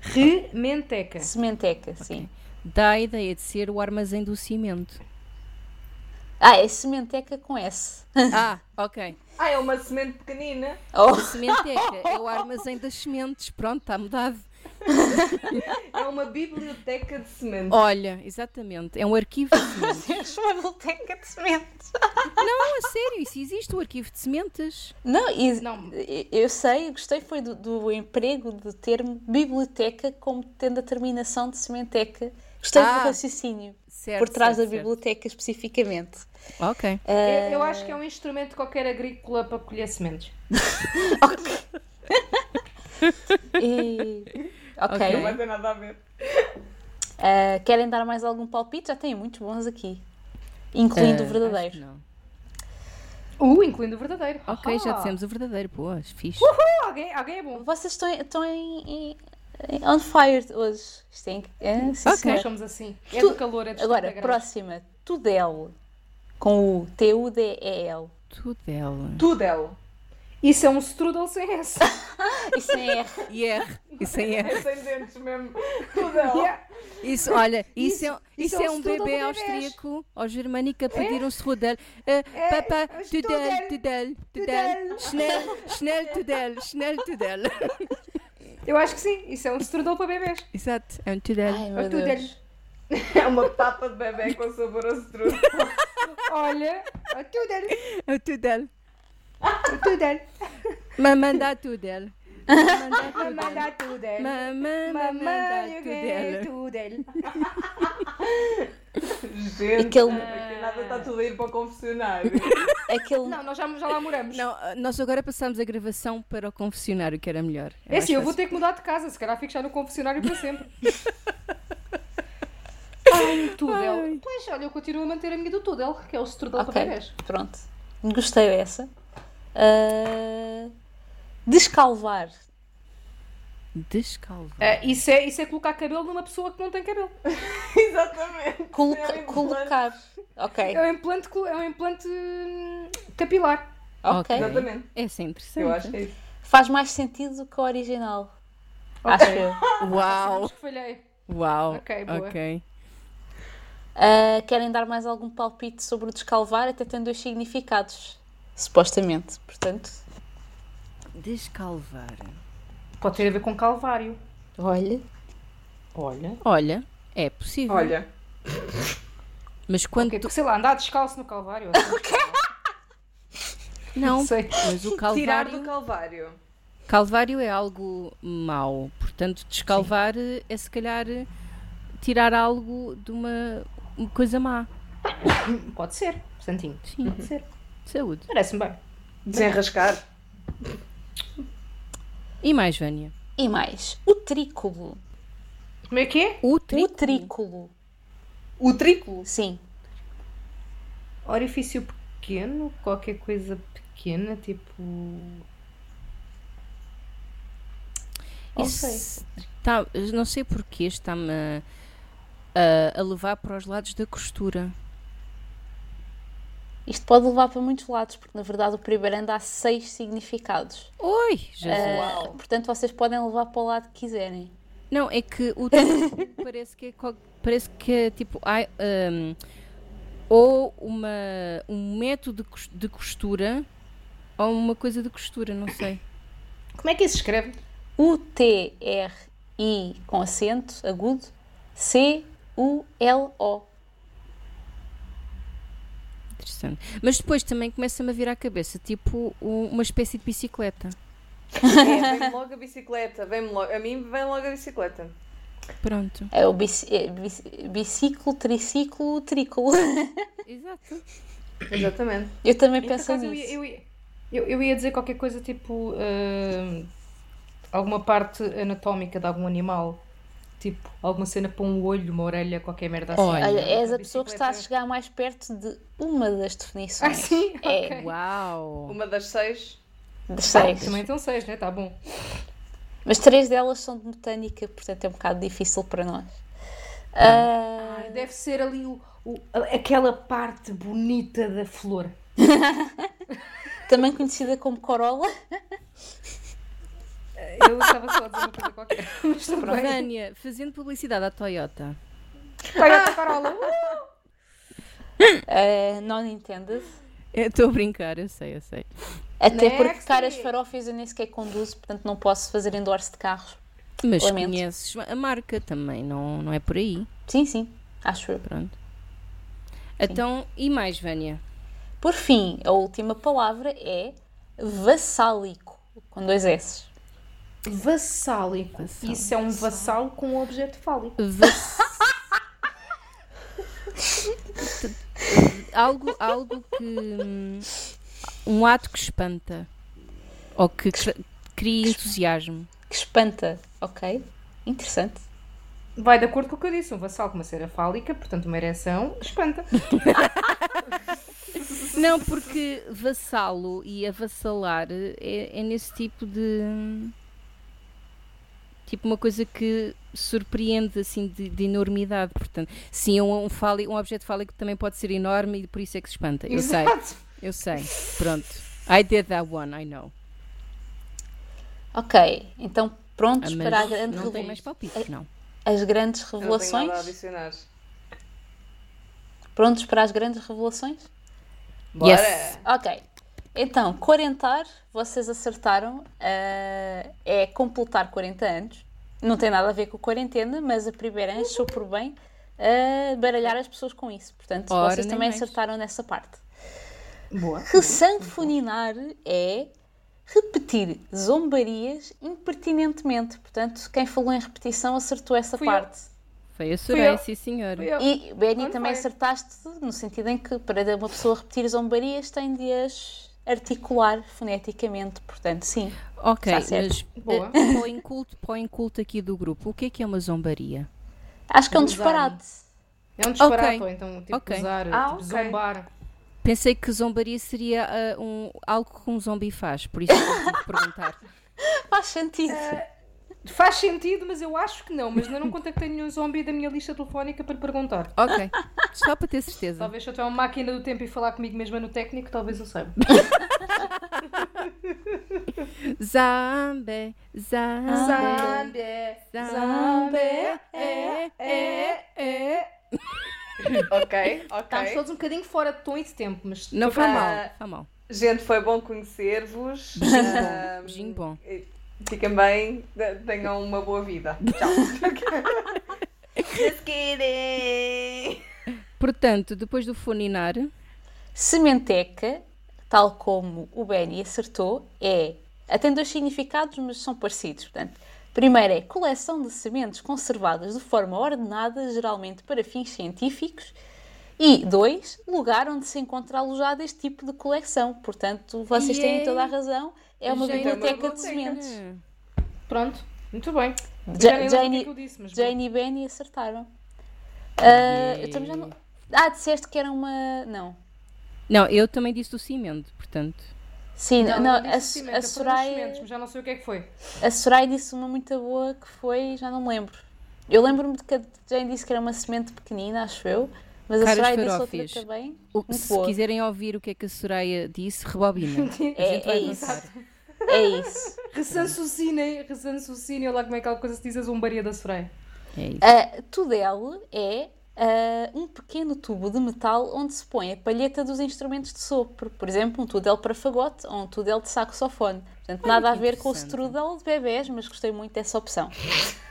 [SPEAKER 1] Rementeca.
[SPEAKER 2] Sementeca, sim.
[SPEAKER 3] Dá a ideia de ser o armazém do cimento.
[SPEAKER 2] Ah, é sementeca com S. [LAUGHS]
[SPEAKER 3] Ah, ok.
[SPEAKER 4] Ah, é uma semente pequenina.
[SPEAKER 2] Oh,
[SPEAKER 3] Sementeca é o armazém das sementes. Pronto, está mudado. [LAUGHS]
[SPEAKER 4] É uma biblioteca de semente.
[SPEAKER 3] Olha, exatamente. É um arquivo de [LAUGHS] sementes.
[SPEAKER 2] uma biblioteca de sementes.
[SPEAKER 3] Não, a sério, isso existe, o arquivo de sementes.
[SPEAKER 2] Não, e-
[SPEAKER 1] Não.
[SPEAKER 2] eu sei, gostei foi do, do emprego do termo biblioteca como tendo a terminação de sementeca Gostei
[SPEAKER 3] Ah,
[SPEAKER 2] do raciocínio.
[SPEAKER 3] Certo,
[SPEAKER 2] por trás
[SPEAKER 3] certo,
[SPEAKER 2] da
[SPEAKER 3] certo.
[SPEAKER 2] biblioteca especificamente.
[SPEAKER 3] Ok.
[SPEAKER 2] Ah,
[SPEAKER 1] Eu, eu acho que é um instrumento qualquer agrícola para colher sementes. [LAUGHS]
[SPEAKER 2] e- Ok.
[SPEAKER 4] Não vai ter nada a ver.
[SPEAKER 2] Ah, [LAUGHS] querem dar mais algum palpite? Já têm muitos bons aqui. Incluindo
[SPEAKER 3] Ah,
[SPEAKER 2] o verdadeiro.
[SPEAKER 3] não.
[SPEAKER 1] Uh, incluindo o verdadeiro.
[SPEAKER 3] Ok, já dissemos o verdadeiro. Boas, fixe.
[SPEAKER 1] Alguém, alguém é bom.
[SPEAKER 2] Vocês estão, estão em, em- em- on fire hoje. Isto é, é, sim.
[SPEAKER 1] Nós somos assim. É
[SPEAKER 2] Tu-
[SPEAKER 1] do calor, é de
[SPEAKER 2] Agora,
[SPEAKER 1] 70 graus.
[SPEAKER 2] próxima. Tudel. Com o T-U-D-E-L.
[SPEAKER 3] Tudo dela.
[SPEAKER 1] Isso é um strudel sem S.
[SPEAKER 2] Isso é R.
[SPEAKER 3] E R. Isso aí é.
[SPEAKER 4] É sem dentes mesmo.
[SPEAKER 1] Yeah.
[SPEAKER 3] Isso, olha, isso, é, isso
[SPEAKER 1] isso é
[SPEAKER 3] é
[SPEAKER 1] um
[SPEAKER 3] um bebê austríaco ou germânico a pedir um strudel. Uh, Papa,
[SPEAKER 1] é um
[SPEAKER 3] tudel, tudel, tudel. Schnell, schnell, tudel, schnell, tudel. [LAUGHS]
[SPEAKER 1] Eu acho que sim. Isso é um strudel para bebês.
[SPEAKER 3] Exato, é um tudel.
[SPEAKER 2] Ai,
[SPEAKER 1] É tudel. [LAUGHS]
[SPEAKER 4] É uma papa de bebê com sabor a strudel. [LAUGHS]
[SPEAKER 1] Olha, o tudel,
[SPEAKER 3] É o tudel.
[SPEAKER 1] O tudel.
[SPEAKER 3] Mamãe dá tudel. Mamãe
[SPEAKER 1] Mamãe
[SPEAKER 3] dá
[SPEAKER 1] tudel.
[SPEAKER 3] Mamãe, dá tudel.
[SPEAKER 4] Gente,
[SPEAKER 2] Aquele-
[SPEAKER 4] daqui a nada está tudo a ir para o confessionário.
[SPEAKER 2] Aquele...
[SPEAKER 1] Não, nós já, já lá moramos.
[SPEAKER 3] Não, nós agora passamos a gravação para o confessionário, que era melhor.
[SPEAKER 1] É assim, eu vou ter que mudar de casa, se calhar fico já no confessionário para sempre. [LAUGHS] Ai, um Tudel. Pois, olha, eu continuo a manter a minha do Tudel, que é o strudel para
[SPEAKER 2] Ok,
[SPEAKER 1] bebés.
[SPEAKER 2] pronto. Gostei dessa. Descalvar.
[SPEAKER 3] Descalvar.
[SPEAKER 1] Ah, isso, é, isso é colocar cabelo numa pessoa que não tem cabelo. [LAUGHS]
[SPEAKER 4] Exatamente.
[SPEAKER 2] Coloca-
[SPEAKER 4] É um
[SPEAKER 2] colocar. Ok,
[SPEAKER 1] É um implante, é um implante hum, capilar.
[SPEAKER 2] ok.
[SPEAKER 4] Exatamente.
[SPEAKER 3] É interessante.
[SPEAKER 4] Eu acho que é isso.
[SPEAKER 2] Faz mais sentido do que o original.
[SPEAKER 1] Ok.
[SPEAKER 2] Acho eu. [LAUGHS]
[SPEAKER 3] Uau,
[SPEAKER 1] Acho que falhei.
[SPEAKER 3] uau.
[SPEAKER 1] Ok, boa.
[SPEAKER 3] ok.
[SPEAKER 2] Ah, querem dar mais algum palpite sobre o descalvar? Até tem dois significados, supostamente. Portanto,
[SPEAKER 3] Descalvar.
[SPEAKER 1] Pode ter a ver com calvário.
[SPEAKER 2] olha.
[SPEAKER 1] Olha.
[SPEAKER 3] Olha, é possível.
[SPEAKER 4] Olha,
[SPEAKER 3] Mas quando
[SPEAKER 1] Ok,
[SPEAKER 3] tu...
[SPEAKER 1] sei lá, andar descalço no calvário. assim. [LAUGHS]
[SPEAKER 3] Não,
[SPEAKER 1] sei.
[SPEAKER 3] mas o
[SPEAKER 4] tirar
[SPEAKER 3] calvário...
[SPEAKER 4] do calvário.
[SPEAKER 3] Calvário é algo mau. Portanto, descalvar é se calhar tirar algo de uma, uma coisa má.
[SPEAKER 1] Pode ser, santinho.
[SPEAKER 3] Sim,
[SPEAKER 1] Pode ser.
[SPEAKER 3] Saúde.
[SPEAKER 1] Parece-me bem.
[SPEAKER 4] Desenrascar.
[SPEAKER 3] E mais, Vânia?
[SPEAKER 2] E mais, o trículo.
[SPEAKER 1] Como é que é?
[SPEAKER 3] O
[SPEAKER 2] O
[SPEAKER 3] trículo.
[SPEAKER 2] trículo.
[SPEAKER 4] O trículo.
[SPEAKER 2] Sim.
[SPEAKER 1] Orifício pequeno, qualquer coisa pequena, tipo. Não sei.
[SPEAKER 3] Isso tá- não sei porquê está-me a, a- a levar para os lados da costura.
[SPEAKER 2] Isto pode levar para muitos lados, porque na verdade o primeiro anda há seis significados.
[SPEAKER 3] Oi, Jesus.
[SPEAKER 2] Ah, portanto, vocês podem levar para o lado que quiserem.
[SPEAKER 3] Não, é que o [LAUGHS] parece que é, parece que é tipo. ai, hum, ou uma, um método de costura ou uma coisa de costura, não sei.
[SPEAKER 1] Como é que isso se escreve?
[SPEAKER 2] U-T-R-I com acento agudo C-U-L-O.
[SPEAKER 3] Interessante. Mas depois também começa-me a vir à cabeça, tipo um- uma espécie de bicicleta.
[SPEAKER 4] É, vem-me logo a bicicleta. Vem logo. A mim vem logo a bicicleta.
[SPEAKER 3] Pronto.
[SPEAKER 2] É o bici- é bici- biciclo, triciclo, trículo. [LAUGHS]
[SPEAKER 3] Exato.
[SPEAKER 4] Exatamente.
[SPEAKER 2] Eu também
[SPEAKER 1] eu,
[SPEAKER 2] nisso.
[SPEAKER 1] ia, eu, ia, eu, eu ia dizer qualquer coisa tipo. hum, alguma parte anatómica de algum animal. Tipo, alguma cena para um olho, uma orelha, qualquer merda assim.
[SPEAKER 3] Olha,
[SPEAKER 2] Olha, és a pessoa que está a chegar mais perto de uma das definições.
[SPEAKER 1] Ah, sim?
[SPEAKER 2] É,
[SPEAKER 1] Ok.
[SPEAKER 3] Uau!
[SPEAKER 4] Uma das seis.
[SPEAKER 2] das seis.
[SPEAKER 1] Também estão seis, né? Tá bom.
[SPEAKER 2] Mas três delas são de botânica, portanto é um bocado difícil para nós. Ah,
[SPEAKER 1] Ah, deve ser ali o, o- aquela parte bonita da flor. [LAUGHS]
[SPEAKER 2] também conhecida como corola. [LAUGHS]
[SPEAKER 1] Eu estava só a dizer uma coisa qualquer. [LAUGHS] Mas.
[SPEAKER 3] Vânia, fazendo publicidade à Toyota.
[SPEAKER 1] Toyota Corolla.
[SPEAKER 2] Ah, [LAUGHS] não entended.
[SPEAKER 3] Eu Estou a brincar, eu sei, eu sei.
[SPEAKER 2] Até
[SPEAKER 1] Next.
[SPEAKER 2] porque caras farofas eu nem sequer conduzo, portanto não posso fazer endorse de carros.
[SPEAKER 3] Mas
[SPEAKER 2] Lamento.
[SPEAKER 3] conheces a marca também, não, não é por aí.
[SPEAKER 2] Sim, sim, acho eu.
[SPEAKER 3] Pronto. Então, e mais, Vânia?
[SPEAKER 2] Por fim, a última palavra é vassálico, com dois S.
[SPEAKER 1] Vassálico.
[SPEAKER 3] Vassálico.
[SPEAKER 1] Isso é um vassalo com um objeto fálico.
[SPEAKER 3] Vass... [LAUGHS] Algo, algo que. hum, Um ato que espanta. Ou que cr- cria entusiasmo.
[SPEAKER 2] Que espanta, ok? Interessante.
[SPEAKER 1] Vai de acordo com o que eu disse. Um vassalo com uma cera fálica, portanto, uma ereção, espanta. [LAUGHS]
[SPEAKER 3] Não, porque vassalo e avassalar é, é nesse tipo de. Tipo uma coisa que surpreende assim de, de enormidade. Portanto, sim, um, um, fálico, um objeto fálico também pode ser enorme e por isso é que se espanta. Eu sei,
[SPEAKER 1] Exato.
[SPEAKER 3] eu sei. Pronto. I did that one, I know.
[SPEAKER 2] Ok, então
[SPEAKER 3] Ah,
[SPEAKER 2] prontos
[SPEAKER 3] mas
[SPEAKER 2] para a grande
[SPEAKER 3] não tem
[SPEAKER 2] revelação.
[SPEAKER 3] mais palpites, não.
[SPEAKER 2] As grandes
[SPEAKER 4] Eu Não tenho nada a
[SPEAKER 2] revelações?
[SPEAKER 4] adicionar.
[SPEAKER 2] Prontos para as grandes revelações?
[SPEAKER 4] Bora!
[SPEAKER 3] Yes.
[SPEAKER 2] Ok. Então, quarentar, vocês acertaram, ah, é completar 40 anos. Não tem nada a ver com quarentena, mas a primeira achou por bem ah, baralhar as pessoas com isso. Portanto,
[SPEAKER 3] Ora,
[SPEAKER 2] vocês também
[SPEAKER 3] mais.
[SPEAKER 2] acertaram nessa parte.
[SPEAKER 1] Boa.
[SPEAKER 2] Ressanfoninar é repetir zombarias impertinentemente. Portanto, quem falou em repetição acertou essa
[SPEAKER 1] Fui eu.
[SPEAKER 2] parte.
[SPEAKER 3] Foi a
[SPEAKER 1] eu.
[SPEAKER 3] Soraya, sim
[SPEAKER 1] eu.
[SPEAKER 2] E, Benny, também acertaste no sentido em que para uma pessoa repetir zombarias tem de as articular foneticamente. Portanto, sim.
[SPEAKER 3] Ok, mas
[SPEAKER 1] Boa. [LAUGHS]
[SPEAKER 3] eh, para, o inculto, para o inculto aqui do grupo, o que é que é uma zombaria?
[SPEAKER 2] Acho que é um
[SPEAKER 1] Usar.
[SPEAKER 2] disparate.
[SPEAKER 1] É um disparate,
[SPEAKER 3] Ok.
[SPEAKER 1] ou então tipo
[SPEAKER 3] Ok.
[SPEAKER 1] usar,
[SPEAKER 4] Ah,
[SPEAKER 1] tipo
[SPEAKER 4] ok.
[SPEAKER 1] zombar.
[SPEAKER 3] Pensei que zombaria seria ah, um, algo que um zombi faz, por isso é que eu perguntar. [LAUGHS]
[SPEAKER 2] Faz sentido.
[SPEAKER 1] Faz sentido, mas eu acho que não. Mas ainda não contactei nenhum zombie da minha lista telefónica para lhe perguntar.
[SPEAKER 3] Ok, só para ter certeza.
[SPEAKER 1] Talvez se eu tiver uma máquina do tempo e falar comigo mesma no técnico, talvez eu saiba. [LAUGHS]
[SPEAKER 3] Zambe, zambe, zambe, é, é, é.
[SPEAKER 4] Ok,
[SPEAKER 1] Estamos
[SPEAKER 4] ok.
[SPEAKER 1] todos um bocadinho fora de tom e de tempo, mas
[SPEAKER 3] Não foi mal, foi mal.
[SPEAKER 4] Gente, foi bom conhecer-vos.
[SPEAKER 3] Beijinho bom, beijinho bom.
[SPEAKER 4] E Fiquem bem, tenham uma boa vida. Tchau. [LAUGHS] Just kidding.
[SPEAKER 3] Portanto, depois do funinar,
[SPEAKER 2] Sementeca, tal como o Benny acertou, é. Tem dois significados, mas são parecidos. Portanto, primeiro é coleção de sementes conservadas de forma ordenada, geralmente para fins científicos. E dois, lugar onde se encontra alojado este tipo de coleção. Portanto, vocês têm
[SPEAKER 3] Yay.
[SPEAKER 2] toda a razão. É uma
[SPEAKER 3] Gente,
[SPEAKER 2] biblioteca
[SPEAKER 4] é uma
[SPEAKER 2] de
[SPEAKER 4] biblioteca.
[SPEAKER 2] sementes.
[SPEAKER 1] pronto, muito bem.
[SPEAKER 2] Ja-
[SPEAKER 1] é
[SPEAKER 2] Jane-
[SPEAKER 1] disse,
[SPEAKER 2] Jane e Benny acertaram. Ah, eu também já não... Ah, disseste que era uma. Não.
[SPEAKER 3] não, eu também disse do cimento, portanto.
[SPEAKER 2] Sim, não,
[SPEAKER 1] não, eu
[SPEAKER 2] a,
[SPEAKER 1] cimento,
[SPEAKER 2] a Soraya.
[SPEAKER 1] mas já não sei o que é que foi.
[SPEAKER 2] A Soraya disse uma muito boa que foi, já não me lembro. Eu lembro-me de que a Jane disse que era uma semente pequenina, acho eu, mas a Soraya disse outra
[SPEAKER 3] farófias.
[SPEAKER 2] também.
[SPEAKER 3] O- se
[SPEAKER 2] boa.
[SPEAKER 3] quiserem ouvir o que é que a Soraya disse, rebobina. [LAUGHS]
[SPEAKER 2] É, é isso. É isso.
[SPEAKER 1] Ressansucinem, ressansucinem, olha lá como é aquela coisa que se diz a zombaria da Soraya.
[SPEAKER 3] É isso.
[SPEAKER 2] A Tudel é ah, um pequeno tubo de metal onde se põe a palheta dos instrumentos de sopro. Por exemplo, um tudel para fagote ou um tudel de saxofone. Portanto, nada a
[SPEAKER 3] que
[SPEAKER 2] ver com o strudel de bebés, mas gostei muito dessa opção.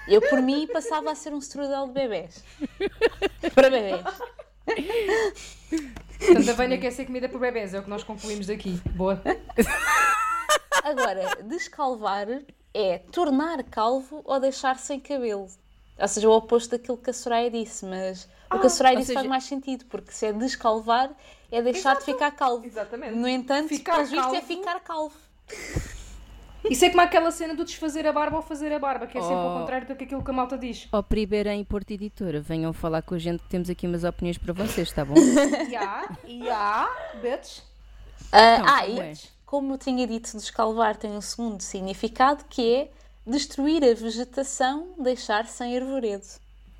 [SPEAKER 2] Eu, por mim, passava a ser um strudel de bebés. [LAUGHS] Para bebés.
[SPEAKER 1] Portanto, a venha quer ser comida por bebés, é o que nós concluímos daqui. Boa. [LAUGHS]
[SPEAKER 2] Agora, descalvar é tornar calvo ou deixar sem cabelo. Ou seja, o oposto daquilo que a Soraya disse, mas o que a Soraya
[SPEAKER 3] ou
[SPEAKER 2] disse faz
[SPEAKER 3] seja-
[SPEAKER 2] mais sentido, porque se é descalvar, é deixar de ficar calvo.
[SPEAKER 4] Exatamente.
[SPEAKER 2] No entanto,
[SPEAKER 1] Ficar
[SPEAKER 2] pelo visto, é ficar calvo.
[SPEAKER 1] Isso é como aquela cena do desfazer a barba ou fazer a barba, que é sempre ao
[SPEAKER 3] Oh.
[SPEAKER 1] contrário do que aquilo que a malta diz.
[SPEAKER 3] Ó Pribeira em Porto Editora, venham falar com a gente que temos aqui umas opiniões para vocês, está bom? [LAUGHS]
[SPEAKER 1] Ya, ya, bitch.
[SPEAKER 2] Ah,
[SPEAKER 3] Então,
[SPEAKER 2] ah,
[SPEAKER 3] como
[SPEAKER 2] e
[SPEAKER 3] é?
[SPEAKER 2] como eu tinha dito, descalvar tem um segundo significado que é destruir a vegetação, deixar sem arvoredo.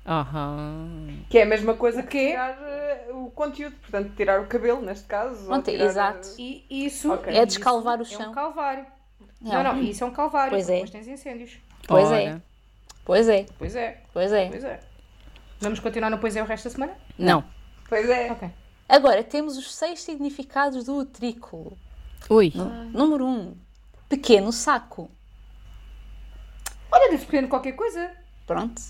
[SPEAKER 3] Aham.
[SPEAKER 4] Que é a mesma coisa que tirar eh, o conteúdo, portanto, tirar o cabelo, neste caso. ou
[SPEAKER 2] Pronto,
[SPEAKER 4] tirar,
[SPEAKER 2] exato.
[SPEAKER 4] eh,
[SPEAKER 1] E isso
[SPEAKER 4] Ok.
[SPEAKER 2] É descalvar o
[SPEAKER 1] isso É
[SPEAKER 2] chão.
[SPEAKER 1] um calvário.
[SPEAKER 2] Não.
[SPEAKER 1] Não, não, isso é um calvário,
[SPEAKER 2] Pois
[SPEAKER 1] porque
[SPEAKER 2] é.
[SPEAKER 1] depois tens incêndios.
[SPEAKER 2] Pois é, pois é,
[SPEAKER 1] Pois é,
[SPEAKER 2] pois é.
[SPEAKER 1] pois é. Vamos continuar no Pois é o resto da semana?
[SPEAKER 3] Não.
[SPEAKER 4] Pois é.
[SPEAKER 1] Ok.
[SPEAKER 2] Agora, temos os seis significados do utrículo.
[SPEAKER 3] Ui.
[SPEAKER 2] Número 1. Um, pequeno saco.
[SPEAKER 1] Olha, disse pequeno qualquer coisa.
[SPEAKER 2] Pronto.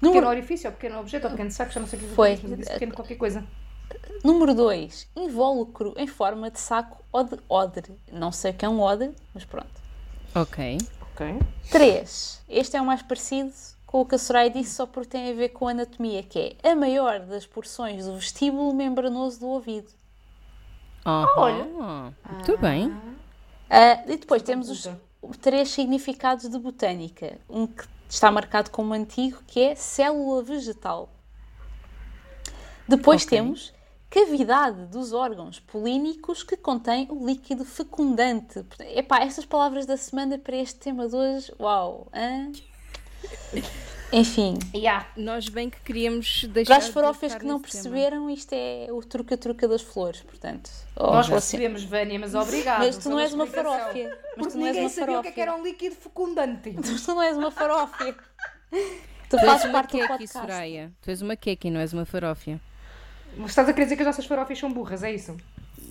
[SPEAKER 1] Pequeno
[SPEAKER 2] Número,
[SPEAKER 1] orifício, ou pequeno objeto, ou pequeno saco, já não sei o que
[SPEAKER 2] Foi.
[SPEAKER 1] disse, mas eu disse pequeno qualquer coisa.
[SPEAKER 2] Número 2. Invólucro em forma de saco ou de odre. Não sei o que é um odre, mas pronto.
[SPEAKER 3] Ok.
[SPEAKER 1] Ok.
[SPEAKER 2] 3. Este é o mais parecido com o que a Soraya disse, só porque tem a ver com a anatomia, que é a maior das porções do vestíbulo membranoso do ouvido.
[SPEAKER 3] Olha. Muito bem.
[SPEAKER 2] Ah, e depois temos os três significados de botânica. Um que está marcado como antigo, que é célula vegetal. Depois
[SPEAKER 3] Ok.
[SPEAKER 2] temos cavidade dos órgãos polínicos que contém o líquido fecundante. Epá, estas palavras da semana para este tema de hoje, uau! hã? Enfim,
[SPEAKER 1] Yeah.
[SPEAKER 3] Nós bem que queríamos deixar.
[SPEAKER 2] para as farofas
[SPEAKER 3] estar
[SPEAKER 2] que não
[SPEAKER 3] nesse tema.
[SPEAKER 2] perceberam, isto é o truca-truca das flores, portanto. oh,
[SPEAKER 1] Nós percebemos, Vânia, mas obrigado.
[SPEAKER 2] Mas tu não és uma farófia. Mas
[SPEAKER 1] Porque
[SPEAKER 2] tu não és
[SPEAKER 1] ninguém
[SPEAKER 2] uma
[SPEAKER 1] sabia o que, é que era
[SPEAKER 2] farófia.
[SPEAKER 1] um líquido fecundante.
[SPEAKER 2] Mas [LAUGHS] tu não és uma farófia. [LAUGHS] Tu
[SPEAKER 3] Tu és
[SPEAKER 2] fazes
[SPEAKER 3] uma
[SPEAKER 2] parte do
[SPEAKER 3] queque,
[SPEAKER 2] podcast.
[SPEAKER 3] Soraya. Tu és uma queque, não és uma farófia.
[SPEAKER 1] Mas estás a querer dizer que as nossas farófias são burras, é isso?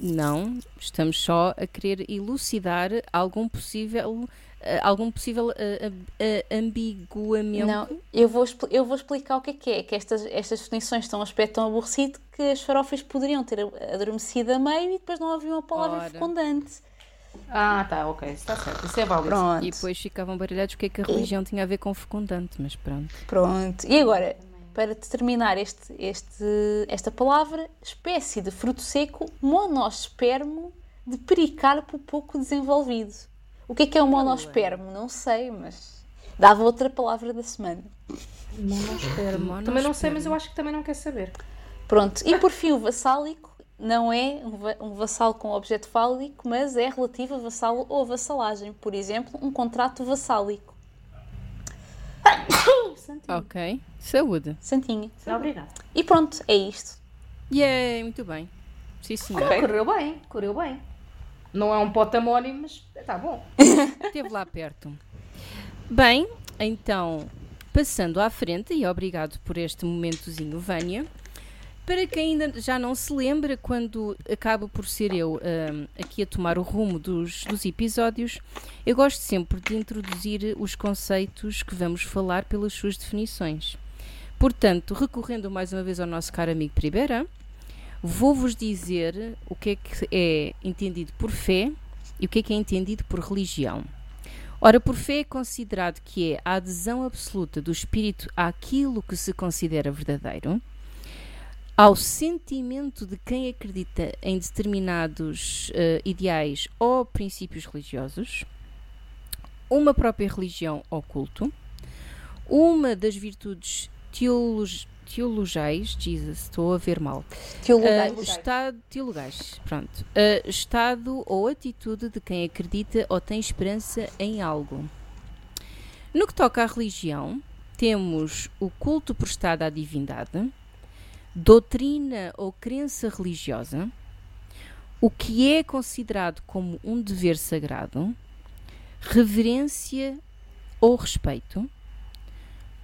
[SPEAKER 3] Não, estamos só a querer elucidar algum possível, eh, algum possível ab- eh, ambiguamento.
[SPEAKER 2] Não, eu vou, eu vou explicar o que é que é. Que estas, estas definições estão a um aspecto tão aborrecido que as farofas poderiam ter adormecido a meio e depois não havia uma palavra
[SPEAKER 3] Ora.
[SPEAKER 2] fecundante.
[SPEAKER 1] Ah, tá, ok. Está certo. Isso é válido.
[SPEAKER 2] Pronto.
[SPEAKER 3] E depois ficavam baralhados o que é que a religião tinha a ver com fecundante, mas pronto.
[SPEAKER 2] Pronto. E agora, para determinar este, este, esta palavra, espécie de fruto seco monospermo de pericarpo pouco desenvolvido. O que é que é um monospermo? Não sei, mas dava outra palavra da semana.
[SPEAKER 1] Também não sei, mas eu acho que também não quer saber.
[SPEAKER 2] Pronto. E por fim, o vassálico não é um, va- um vassalo com objeto fálico, mas é relativo a vassalo ou vassalagem. Por exemplo, um contrato vassálico.
[SPEAKER 3] Ok, saúde.
[SPEAKER 2] Santinha.
[SPEAKER 1] Obrigada.
[SPEAKER 2] E pronto, é isto.
[SPEAKER 3] Yay, muito bem. Sim, senhor.
[SPEAKER 2] Ok.
[SPEAKER 1] Correu bem, correu bem. Não é um potamónimo, mas está bom. [LAUGHS]
[SPEAKER 3] Esteve lá perto. Bem, então, passando à frente, e obrigado por este momentozinho, Vânia. Para quem ainda já não se lembra, quando acaba por ser eu hum, aqui a tomar o rumo dos, dos episódios, eu gosto sempre de introduzir os conceitos que vamos falar pelas suas definições. Portanto, recorrendo mais uma vez ao nosso caro amigo Pribeira, vou-vos dizer o que é que é entendido por fé e o que é que é entendido por religião. Ora, por fé é considerado que é a adesão absoluta do espírito àquilo que se considera verdadeiro, ao sentimento de quem acredita em determinados eh, ideais ou princípios religiosos, uma própria religião ou culto, uma das virtudes teolog teologais, Jesus, estou a ver mal,
[SPEAKER 2] Teologais.
[SPEAKER 3] Uh, estado, teologais, pronto. Uh, estado ou atitude de quem acredita ou tem esperança em algo. No que toca à religião, temos o culto prestado à divindade, doutrina ou crença religiosa, o que é considerado como um dever sagrado, reverência ou respeito,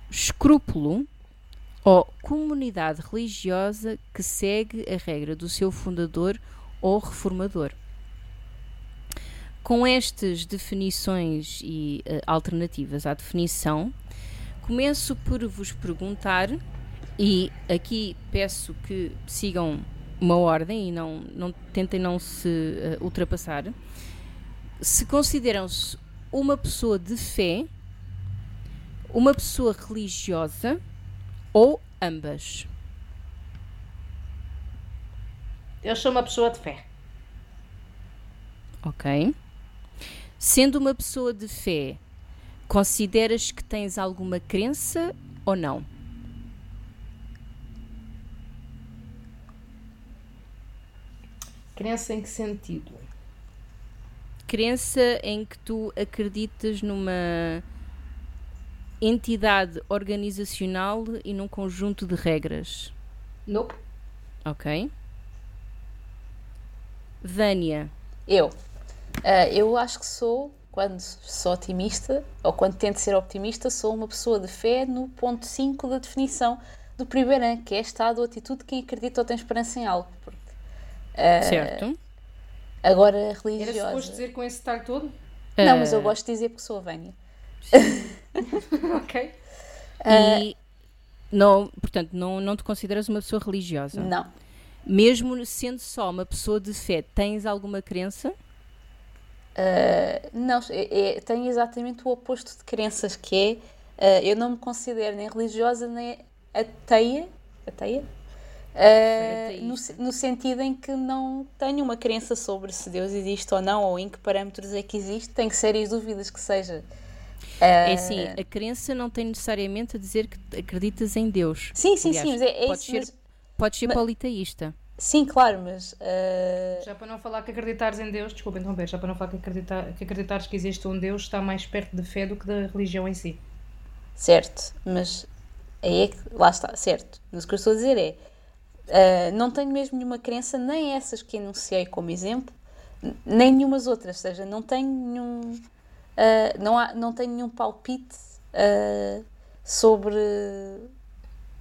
[SPEAKER 3] escrúpulo ou comunidade religiosa que segue a regra do seu fundador ou reformador. Com estas definições e eh, alternativas à definição, começo por vos perguntar, e aqui peço que sigam uma ordem e não, não tentem não se eh, ultrapassar, se consideram-se uma pessoa de fé, uma pessoa religiosa ou ambas.
[SPEAKER 1] Eu sou uma pessoa de fé.
[SPEAKER 3] Ok? Sendo uma pessoa de fé, consideras que tens alguma crença ou não?
[SPEAKER 1] Crença em que sentido?
[SPEAKER 3] Crença em que tu acreditas numa entidade organizacional e num conjunto de regras.
[SPEAKER 1] Nope.
[SPEAKER 3] Ok? Vânia,
[SPEAKER 2] Eu. Ah, eu acho que sou, quando sou otimista, ou quando tento ser optimista, sou uma pessoa de fé no ponto 5 da definição do primeiro ano, que é estado ou atitude de quem acredita ou tem esperança em algo. Porque,
[SPEAKER 3] certo?
[SPEAKER 2] Agora,
[SPEAKER 1] Era
[SPEAKER 2] religiosa.
[SPEAKER 1] suposto dizer com esse detalhe todo?
[SPEAKER 2] Não, mas eu
[SPEAKER 3] Ah,
[SPEAKER 2] gosto de dizer porque sou a Vânia. [LAUGHS]
[SPEAKER 1] ok. [LAUGHS]
[SPEAKER 3] E não, portanto, não, não te consideras uma pessoa religiosa?
[SPEAKER 2] Não.
[SPEAKER 3] Mesmo sendo só uma pessoa de fé, tens alguma crença?
[SPEAKER 2] Ah, não, é, é- tenho exatamente o oposto de crenças, que Uh, eu não me considero nem religiosa nem ateia. Ateia? Uh, no, no, sentido em que não tenho uma crença sobre se Deus existe ou não, ou em que parâmetros é que existe, tenho sérias dúvidas que seja.
[SPEAKER 3] Uh, é assim, a crença não tem necessariamente a dizer que acreditas em Deus.
[SPEAKER 2] Sim, sim, Aliás, sim, mas é, é
[SPEAKER 3] podes
[SPEAKER 2] isso.
[SPEAKER 3] Ser,
[SPEAKER 2] mas...
[SPEAKER 3] Podes ser mas... politeísta.
[SPEAKER 2] Sim, claro, mas. Uh...
[SPEAKER 1] Já para não falar que acreditares em Deus, desculpa interromper, já para não falar que, acreditar, que acreditares que existe um Deus está mais perto da fé do que da religião em si.
[SPEAKER 2] Certo, mas aí é que. Lá está, certo. Mas o que eu estou a dizer é. Uh, não tenho mesmo nenhuma crença, nem essas que enunciei como exemplo, nem nenhumas outras, ou seja, não tenho nenhum. Uh, não, há, não tenho nenhum palpite sobre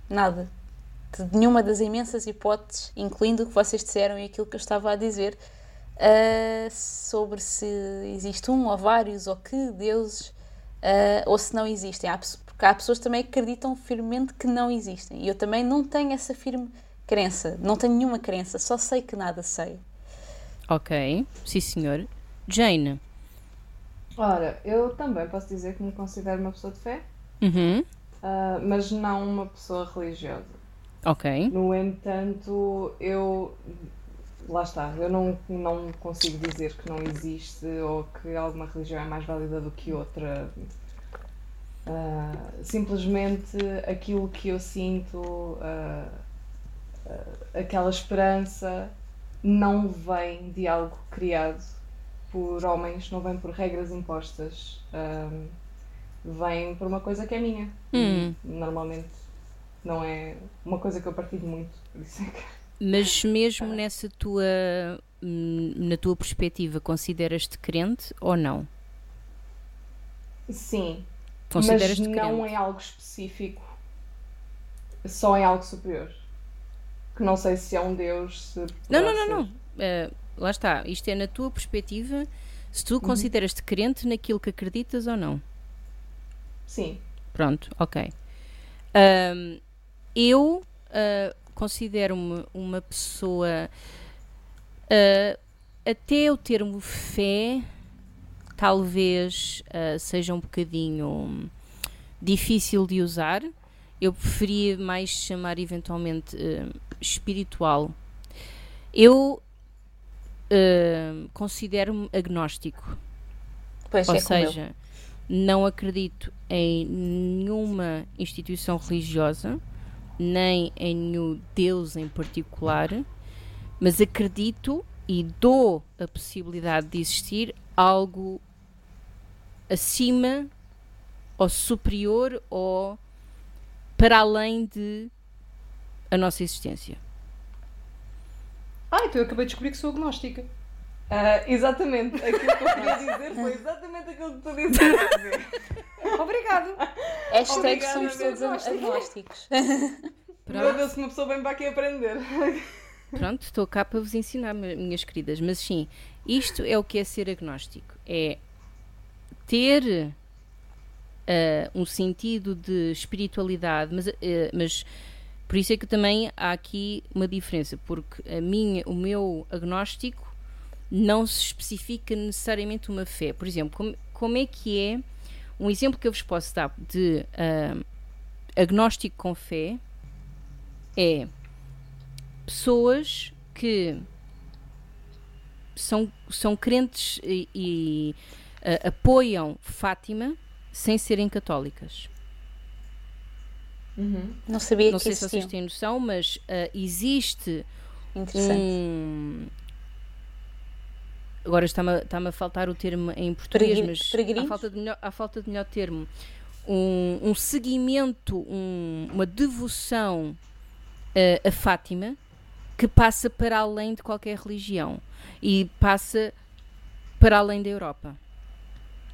[SPEAKER 2] nada de nenhuma das imensas hipóteses, incluindo o que vocês disseram e aquilo que eu estava a dizer, uh, sobre se existe um ou vários, ou que deuses, uh, ou se não existem. Há, porque há pessoas também que acreditam firmemente que não existem. E eu também não tenho essa firme crença, não tenho nenhuma crença, só sei que nada sei.
[SPEAKER 3] Ok, sim senhor. Jane.
[SPEAKER 4] Ora, eu também posso dizer que me considero uma pessoa de fé,
[SPEAKER 3] uhum.
[SPEAKER 4] uh, mas não uma pessoa religiosa.
[SPEAKER 3] Ok.
[SPEAKER 4] No entanto, eu. Lá está, eu não, não consigo dizer que não existe ou que alguma religião é mais válida do que outra. Uh, simplesmente aquilo que eu sinto, uh, aquela esperança, não vem de algo criado por homens, não vem por regras impostas, vem por uma coisa que é minha.
[SPEAKER 3] Hum.
[SPEAKER 4] Normalmente não é uma coisa que eu partilho muito, por isso é que... [LAUGHS]
[SPEAKER 3] Mas mesmo nessa tua, hum, na tua perspectiva, consideras-te crente ou não?
[SPEAKER 4] Sim, mas não crente? em algo específico, só em algo superior. Que não sei se é um Deus,
[SPEAKER 3] Não, não, não, não. Uh, lá está, isto é na tua perspectiva, se tu uhum. consideras-te crente naquilo que acreditas ou não.
[SPEAKER 4] Sim.
[SPEAKER 3] Pronto, ok. Eu uh, considero-me uma pessoa. Uh, até o termo fé talvez uh, seja um bocadinho difícil de usar. Eu preferia mais chamar eventualmente espiritual. Eu considero-me agnóstico.
[SPEAKER 2] Pois
[SPEAKER 3] Ou
[SPEAKER 2] é
[SPEAKER 3] seja, não acredito em nenhuma instituição religiosa nem em nenhum Deus em particular, mas acredito e dou a possibilidade de existir algo acima ou superior ou para além de a nossa existência.
[SPEAKER 1] Ah, então eu acabei de descobrir que sou agnóstica.
[SPEAKER 4] Uh, exatamente, aquilo que eu queria [LAUGHS] dizer foi exatamente aquilo que tu disseste.
[SPEAKER 1] Obrigado.
[SPEAKER 2] Hashtag Obrigada, somos todos agnósticos. [LAUGHS]
[SPEAKER 4] Meu Deus, se uma pessoa vem para aqui aprender.
[SPEAKER 3] Pronto, estou cá para vos ensinar, minhas queridas. Mas sim, isto é o que é ser agnóstico. É ter uh, um sentido de espiritualidade, mas, uh, mas por isso é que também há aqui uma diferença, porque a minha, o meu agnóstico não se especifica necessariamente uma fé. Por exemplo, como, como é que é um exemplo que eu vos posso dar de uh, agnóstico com fé é pessoas que são, são crentes e, e uh, apoiam Fátima sem serem católicas.
[SPEAKER 2] Uhum. Não sabia
[SPEAKER 3] Não
[SPEAKER 2] que
[SPEAKER 3] sei
[SPEAKER 2] existiam.
[SPEAKER 3] se vocês têm noção, mas uh, existe um. Agora está-me está a faltar o termo em português, mas há falta, de melhor, há falta de melhor termo. Um, um seguimento, um, uma devoção uh, a Fátima que passa para além de qualquer religião e passa para além da Europa.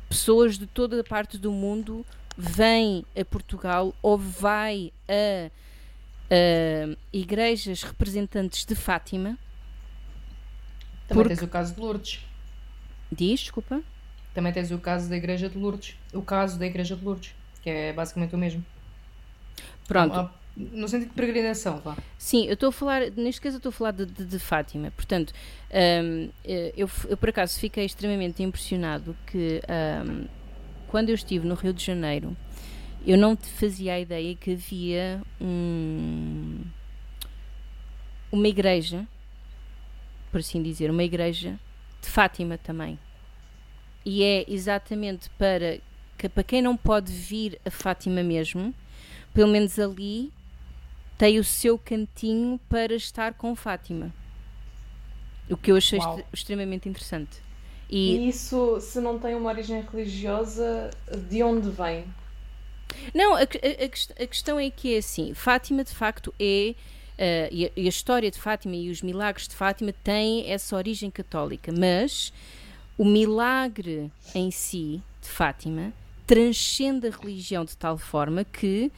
[SPEAKER 3] Pessoas de toda a parte do mundo vêm a Portugal ou vai a, a igrejas representantes de Fátima.
[SPEAKER 1] Também porque... tens o caso de Lourdes.
[SPEAKER 3] Diz, desculpa.
[SPEAKER 1] Também tens o caso da Igreja de Lourdes. O caso da Igreja de Lourdes, que é basicamente o mesmo.
[SPEAKER 3] Pronto.
[SPEAKER 1] No sentido de peregrinação, vá.
[SPEAKER 3] Sim, eu estou a falar, neste caso eu estou a falar de, de, de Fátima. Portanto, um, eu, eu, por acaso fiquei extremamente impressionado que um, quando eu estive no Rio de Janeiro eu não te fazia a ideia que havia um, uma igreja, por assim dizer, uma igreja de Fátima também. E é exatamente para, que, para quem não pode vir a Fátima mesmo, pelo menos ali tem o seu cantinho para estar com Fátima. O que eu achei extre- extremamente interessante.
[SPEAKER 4] E
[SPEAKER 3] E,
[SPEAKER 4] isso, se não tem uma origem religiosa, de onde vem?
[SPEAKER 3] não, a, a- a quest- a questão é que é assim: Fátima de facto é. eh, e, a, e a história de Fátima e os milagres de Fátima têm essa origem católica, mas o milagre em si de Fátima transcende a religião de tal forma que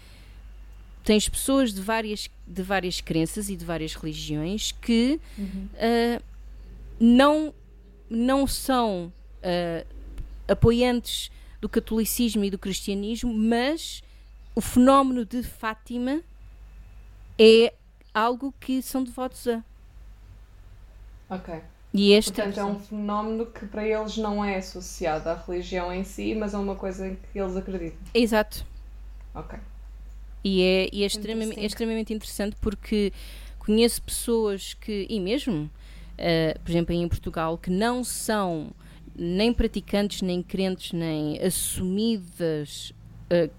[SPEAKER 3] tens pessoas de várias, de várias crenças e de várias religiões que ah, não, não são ah, apoiantes do catolicismo e do cristianismo, mas o fenómeno de Fátima é algo que são devotos a.
[SPEAKER 4] Ok.
[SPEAKER 3] E este
[SPEAKER 4] Portanto, é um fenómeno que para eles não é associado à religião em si, mas é uma coisa em que eles acreditam.
[SPEAKER 3] Exato.
[SPEAKER 4] Ok.
[SPEAKER 3] E é, e é extremamente, é extremamente interessante porque conheço pessoas que, e mesmo, eh, por exemplo, em Portugal, que não são nem praticantes, nem crentes, nem assumidas, eh,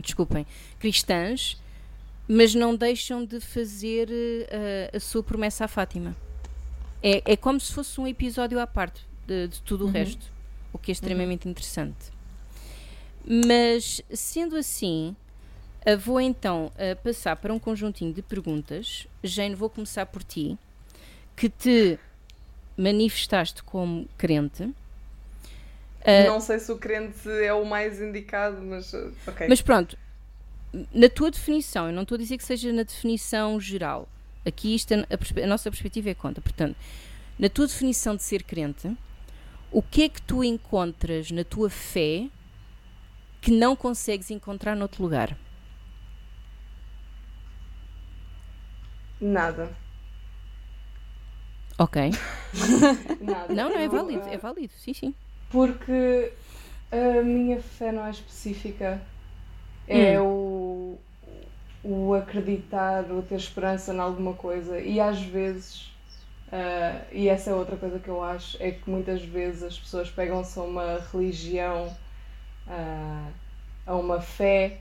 [SPEAKER 3] desculpem, cristãs, mas não deixam de fazer a, sua promessa à Fátima. É, é como se fosse um episódio à parte de, de tudo o resto, o que é extremamente interessante. Mas, sendo assim, vou então ah, passar para um conjuntinho de perguntas. Jane, vou começar por ti, que te manifestaste como crente. Ah,
[SPEAKER 4] Não sei se o crente é o mais indicado, mas uh, ok.
[SPEAKER 3] Mas pronto, na tua definição, eu não estou a dizer que seja na definição geral. Aqui isto, a, a nossa perspectiva é conta. Portanto, na tua definição de ser crente, o que é que tu encontras na tua fé que não consegues encontrar noutro lugar?
[SPEAKER 4] Nada.
[SPEAKER 3] Ok. [LAUGHS]
[SPEAKER 4] Nada.
[SPEAKER 3] Não, não, é válido,
[SPEAKER 4] uh,
[SPEAKER 3] é válido, sim, sim.
[SPEAKER 4] Porque a minha fé não é específica. É o, o acreditar, o ter esperança em alguma coisa. E às vezes, ah, e essa é outra coisa que eu acho, é que muitas vezes as pessoas pegam-se a uma religião, ah, a uma fé,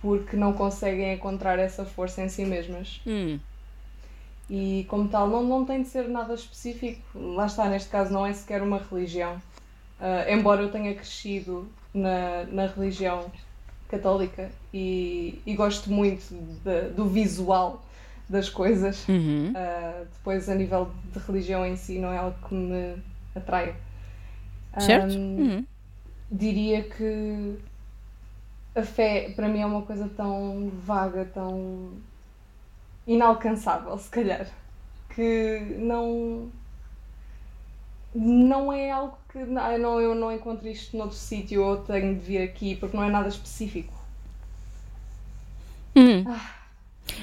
[SPEAKER 4] porque não conseguem encontrar essa força em si mesmas.
[SPEAKER 3] Hum,
[SPEAKER 4] E como tal, não, não tem de ser nada específico. Lá está, neste caso, não é sequer uma religião. Ah, embora eu tenha crescido na, na religião católica e, e gosto muito de- do visual das coisas,
[SPEAKER 3] uhum,
[SPEAKER 4] ah, depois, a nível de religião em si, não é algo que me atrai.
[SPEAKER 3] certo?
[SPEAKER 4] Ahm,
[SPEAKER 3] Uhum.
[SPEAKER 4] diria que a fé para mim é uma coisa tão vaga, tão inalcançável, se calhar, que não não é algo que não, eu não encontro isto noutro sítio ou tenho de vir aqui porque não é nada específico.
[SPEAKER 3] Uhum.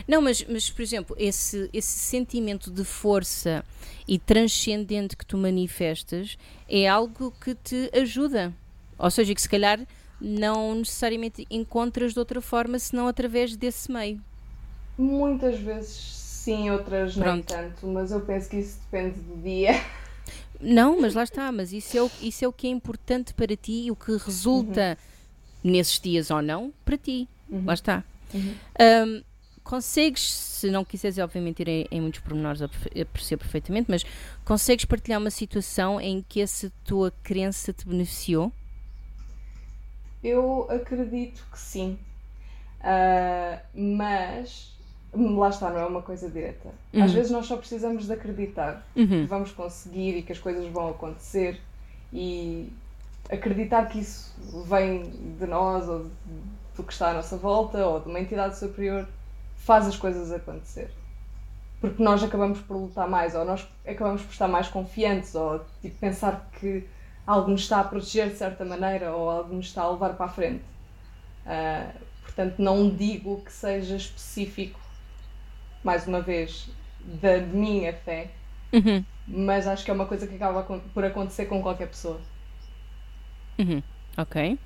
[SPEAKER 3] Não, mas, mas, por exemplo, esse, esse sentimento de força e transcendente que tu manifestas é algo que te ajuda. Ou seja, que se calhar não necessariamente encontras de outra forma senão através desse meio.
[SPEAKER 4] Muitas vezes sim, outras nem
[SPEAKER 3] Pronto.
[SPEAKER 4] tanto, mas eu penso que isso depende do dia.
[SPEAKER 3] Não, mas lá está, mas isso é o, isso é o que é importante para ti e o que resulta nesses dias ou não para ti. Lá está. Ahm, consegues, se não quiseres, obviamente, ir em, em muitos pormenores, percebo perfeitamente, mas consegues partilhar uma situação em que essa tua crença te beneficiou?
[SPEAKER 4] Eu acredito que sim. Ah, mas lá está, não é uma coisa direta. Às vezes nós só precisamos de acreditar que
[SPEAKER 3] Uhum.
[SPEAKER 4] vamos conseguir e que as coisas vão acontecer e acreditar que isso vem de nós ou do que está à nossa volta ou de uma entidade superior faz as coisas acontecer. Porque nós acabamos por lutar mais ou nós acabamos por estar mais confiantes ou tipo, pensar que algo nos está a proteger de certa maneira ou algo nos está a levar para a frente. Ah, portanto, não digo que seja específico, mais uma vez, da minha fé,
[SPEAKER 3] Uhum.
[SPEAKER 4] mas acho que é uma coisa que acaba por acontecer com qualquer pessoa.
[SPEAKER 3] Uhum. Ok.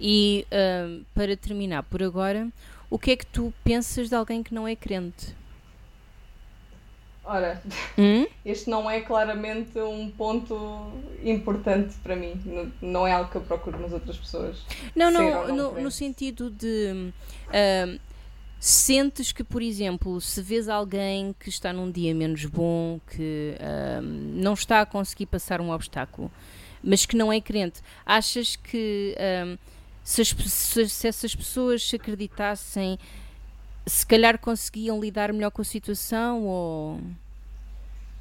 [SPEAKER 3] E ah, para terminar por agora, o que é que tu pensas de alguém que não é crente?
[SPEAKER 4] Ora,
[SPEAKER 3] Hum? [LAUGHS]
[SPEAKER 4] este não é claramente um ponto importante para mim. Não é algo que eu procuro nas outras pessoas.
[SPEAKER 3] Não, não,
[SPEAKER 4] não
[SPEAKER 3] no, no sentido de ah, sentes que, por exemplo, se vês alguém que está num dia menos bom, que não está a conseguir passar um obstáculo, mas que não é crente, achas que ah, se, as se- se essas pessoas se acreditassem, se calhar conseguiam lidar melhor com a situação ou.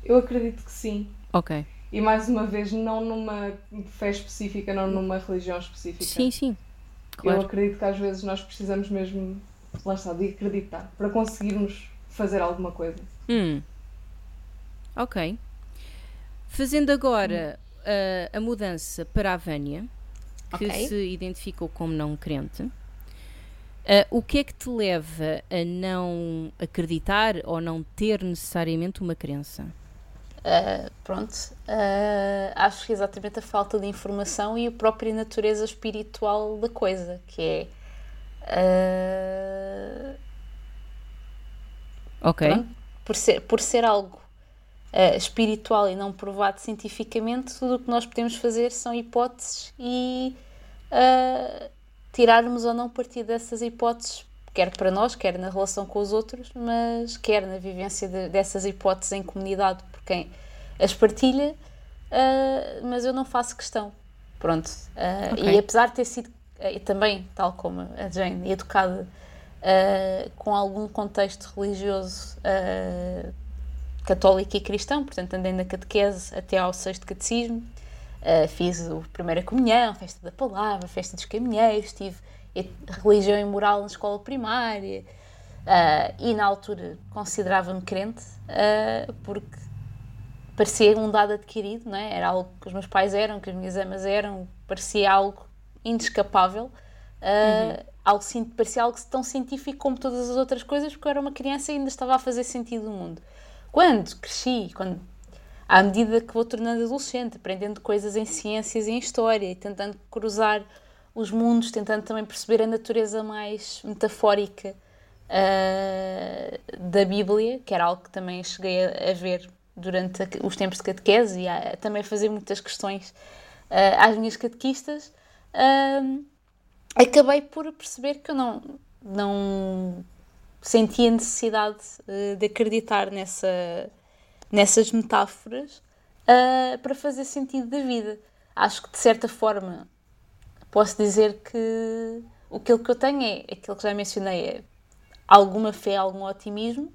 [SPEAKER 4] Eu acredito que sim.
[SPEAKER 3] Ok.
[SPEAKER 4] E mais uma vez, não numa fé específica, não numa religião específica.
[SPEAKER 3] Sim, sim.
[SPEAKER 4] Eu
[SPEAKER 3] Claro.
[SPEAKER 4] acredito que às vezes nós precisamos mesmo, lá está, de acreditar para conseguirmos fazer alguma coisa.
[SPEAKER 3] Hum. Ok. Fazendo agora uh, a mudança para a Vânia, que
[SPEAKER 2] Ok.
[SPEAKER 3] se identificou como não crente, uh, o que é que te leva a não acreditar ou não ter necessariamente uma crença?
[SPEAKER 2] Uh, pronto, uh, acho que é exatamente a falta de informação e a própria natureza espiritual da coisa, que é. Uh,
[SPEAKER 3] Ok.
[SPEAKER 2] pronto, por, ser, por ser algo uh, espiritual e não provado cientificamente, tudo o que nós podemos fazer são hipóteses e uh, tirarmos ou não partido dessas hipóteses, quer para nós, quer na relação com os outros, mas quer na vivência de- dessas hipóteses em comunidade por quem as partilha, mas eu não faço questão. Pronto. Uh,
[SPEAKER 3] Ok.
[SPEAKER 2] E apesar de ter sido e também, tal como a Jane, educada uh, com algum contexto religioso uh, católico e cristão, portanto andei na catequese até ao sexto catecismo, Uh, fiz o primeira comunhão, festa da palavra, festa dos caminheiros, tive religião e moral na escola primária e na altura considerava-me crente porque parecia um dado adquirido, não é? era algo que os meus pais eram, que as minhas amas eram, parecia algo inescapável, uh, algo, cin- parecia algo tão científico como todas as outras coisas, porque eu era uma criança e ainda estava a fazer sentido no mundo. Quando cresci, quando à medida que vou tornando adolescente, aprendendo coisas em ciências e em história, e tentando cruzar os mundos, tentando também perceber a natureza mais metafórica ah, da Bíblia, que era algo que também cheguei a, a ver durante a- os tempos de catequese e a, a também fazer muitas questões ah, às minhas catequistas, acabei por perceber que eu não, não sentia necessidade eh, de acreditar nessa, nessas metáforas ah, para fazer sentido da vida. Acho que de certa forma posso dizer que o que eu tenho é aquilo que já mencionei, é alguma fé, algum otimismo,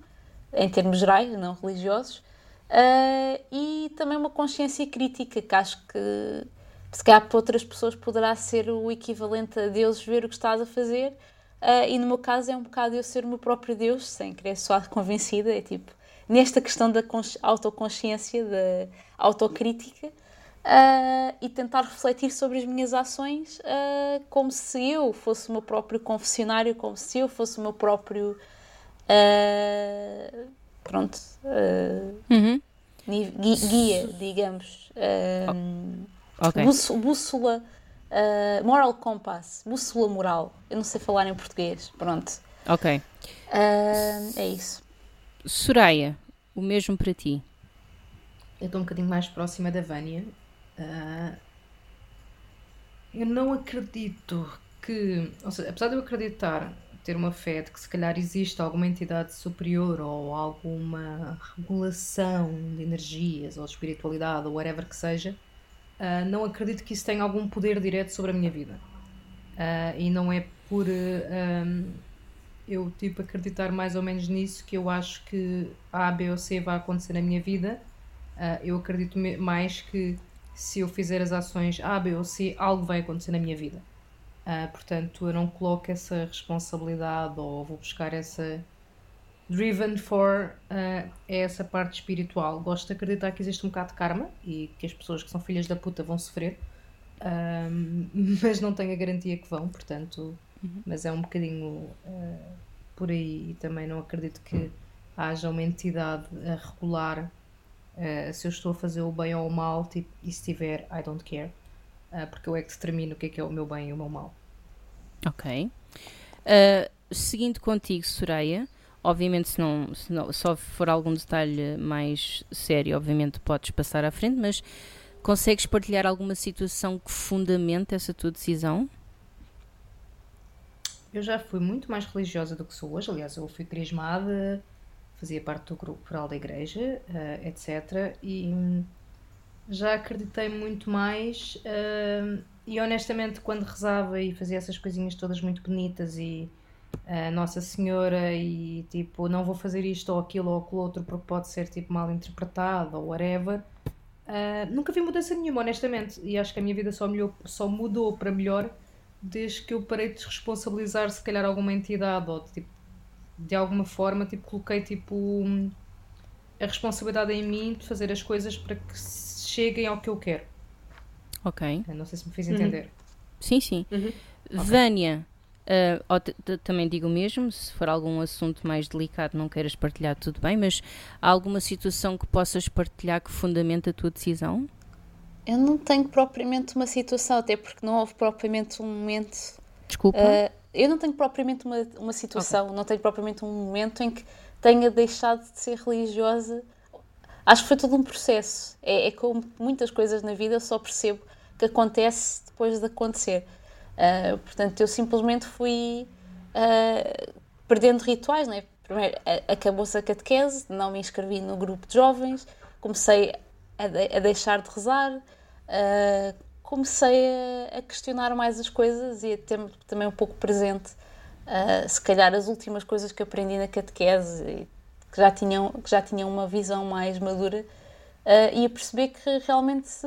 [SPEAKER 2] em termos gerais, não religiosos, ah, e também uma consciência crítica, que acho que se calhar para outras pessoas poderá ser o equivalente a Deus ver o que estás a fazer, ah, e no meu caso é um bocado eu ser o meu próprio Deus, sem querer soar [LAUGHS] convencida, é tipo, nesta questão da consci- autoconsciência, da autocrítica, ah, e tentar refletir sobre as minhas ações ah, como se eu fosse o meu próprio confessionário, como se eu fosse o meu próprio. pronto.
[SPEAKER 3] Uhum.
[SPEAKER 2] guia, digamos. ah,
[SPEAKER 3] Ok.
[SPEAKER 2] bússola. bússola ah, moral compass. Bússola moral. Eu não sei falar em português. Pronto.
[SPEAKER 3] Ok.
[SPEAKER 2] Ah, é isso.
[SPEAKER 3] Soraya, o mesmo para ti.
[SPEAKER 1] Eu estou um bocadinho mais próxima da Vânia. Ah, eu não acredito que, ou seja, apesar de eu acreditar, ter uma fé de que se calhar existe alguma entidade superior ou alguma regulação de energias ou de espiritualidade ou whatever que seja, ah, não acredito que isso tenha algum poder direto sobre a minha vida. Ah, e não é por ah, eu tipo acreditar mais ou menos nisso que eu acho que A, B ou C vai acontecer na minha vida. Eu acredito mais que se eu fizer as ações A, B ou C, algo vai acontecer na minha vida. Portanto, eu não coloco essa responsabilidade ou vou buscar essa driven for ah, é essa parte espiritual. Gosto de acreditar que existe um bocado de karma e que as pessoas que são filhas da puta vão sofrer, Ah, [LAUGHS] mas não tenho a garantia que vão, portanto, mas é um bocadinho ah, por aí e também não acredito que haja uma entidade a regular ah, se eu estou a fazer o bem ou o mal tipo, e se tiver, I don't care, porque eu é que determino o que é que é o meu bem e o meu mal.
[SPEAKER 3] Ok. Uh, seguindo contigo, Soraya, obviamente se não, se não só for algum detalhe mais sério, obviamente podes passar à frente, mas consegues partilhar alguma situação que fundamente essa tua decisão?
[SPEAKER 1] Eu já fui muito mais religiosa do que sou hoje. Aliás, eu fui crismada, fazia parte do grupo coral da igreja, uh, etc. E já acreditei muito mais. Uh, e honestamente, quando rezava e fazia essas coisinhas todas muito bonitas e uh, Nossa Senhora e tipo, não vou fazer isto ou aquilo ou aquilo outro porque pode ser tipo mal interpretado ou whatever. nunca vi mudança nenhuma, honestamente. E acho que a minha vida só, melhor, só mudou para melhor desde que eu parei de responsabilizar se calhar alguma entidade ou tipo, de alguma forma tipo, coloquei tipo a responsabilidade em mim de fazer as coisas para que cheguem ao que eu quero.
[SPEAKER 3] Ok.
[SPEAKER 1] Eu não sei se me fiz entender. Uhum.
[SPEAKER 3] Sim, sim. Uhum. Vânia, uh, também digo o mesmo, se for algum assunto mais delicado não queiras partilhar, tudo bem, mas há alguma situação que possas partilhar que fundamenta a tua decisão?
[SPEAKER 2] Eu não tenho propriamente uma situação, até porque não houve propriamente um momento.
[SPEAKER 3] Desculpa. Uh,
[SPEAKER 2] eu não tenho propriamente uma, uma situação, okay. não tenho propriamente um momento em que tenha deixado de ser religiosa. Acho que foi todo um processo. É, é como muitas coisas na vida, eu só percebo que acontece depois de acontecer. Uh, portanto, eu simplesmente fui uh, perdendo rituais. Né? Primeiro, acabou-se a catequese, não me inscrevi no grupo de jovens, comecei a, de, a deixar de rezar, uh, comecei a, a, questionar mais as coisas e a ter também um pouco presente, se calhar, as últimas coisas que aprendi na catequese, e que já tinham, que já tinham uma visão mais madura, e a perceber que realmente se,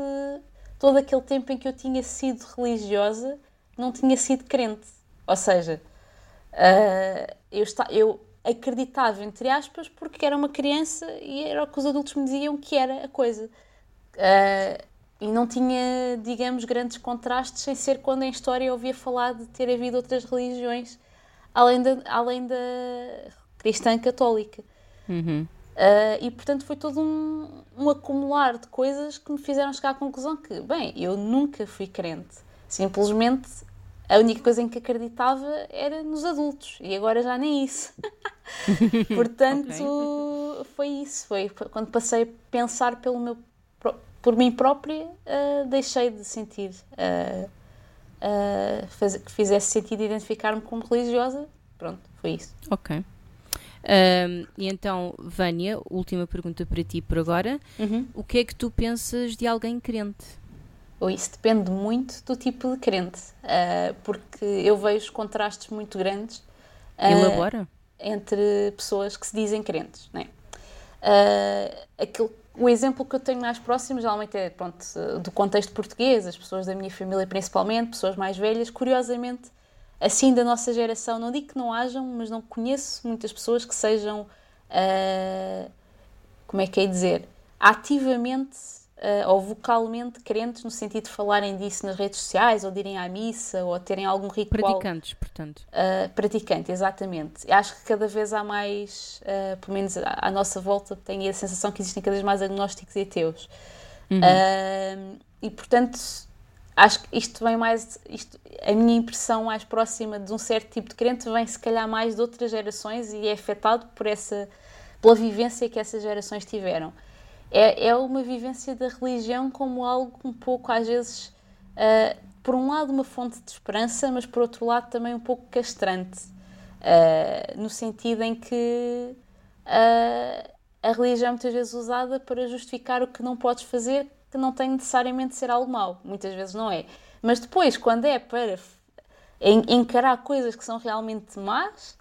[SPEAKER 2] todo aquele tempo em que eu tinha sido religiosa não tinha sido crente. Ou seja, uh, eu, está, eu acreditava, entre aspas, porque era uma criança e era o que os adultos me diziam que era a coisa. Uh, e não tinha, digamos, grandes contrastes, sem ser quando em história eu ouvia falar de ter havido outras religiões além da, além da cristã católica.
[SPEAKER 3] Uhum.
[SPEAKER 2] Uh, e portanto foi todo um, um acumular de coisas que me fizeram chegar à conclusão que, bem, eu nunca fui crente. Simplesmente a única coisa em que acreditava era nos adultos e agora já nem isso. [LAUGHS] portanto, okay. foi isso. Foi quando passei a pensar pelo meu por mim própria, uh, deixei de sentir uh, uh, faz, que fizesse sentido identificar-me como religiosa. Pronto, foi isso.
[SPEAKER 3] Ok. Um, e então, Vânia, última pergunta para ti por agora.
[SPEAKER 2] Uhum.
[SPEAKER 3] O que é que tu pensas de alguém crente?
[SPEAKER 2] Oh, isso depende muito do tipo de crente, uh, porque eu vejo contrastes muito grandes
[SPEAKER 3] uh, Elabora.
[SPEAKER 2] entre pessoas que se dizem crentes. Não é? Uh, aquilo o exemplo que eu tenho mais próximo geralmente é pronto, do contexto português, as pessoas da minha família principalmente, pessoas mais velhas. Curiosamente, assim da nossa geração, não digo que não hajam, mas não conheço muitas pessoas que sejam, uh, como é que é dizer, ativamente uh, ou vocalmente crentes no sentido de falarem disso nas redes sociais, ou de irem à missa, ou terem algum ritual.
[SPEAKER 3] Praticantes, portanto.
[SPEAKER 2] Uh, praticante, exatamente. Acho que cada vez há mais, uh, pelo menos à, à, nossa volta, tenho a sensação que existem cada vez mais agnósticos e ateus. Uhum. Uh, e portanto, acho que isto vem mais. Isto, a minha impressão mais próxima de um certo tipo de crente vem, se calhar, mais de outras gerações e é afetado por essa. pela vivência que essas gerações tiveram é, é uma vivência da religião como algo um pouco, às vezes, uh, por um lado, uma fonte de esperança, mas por outro lado, também um pouco castrante, uh, no sentido em que uh, a religião é muitas vezes usada para justificar o que não podes fazer, que não tem necessariamente de ser algo mau, muitas vezes não é. Mas depois, quando é para encarar coisas que são realmente más,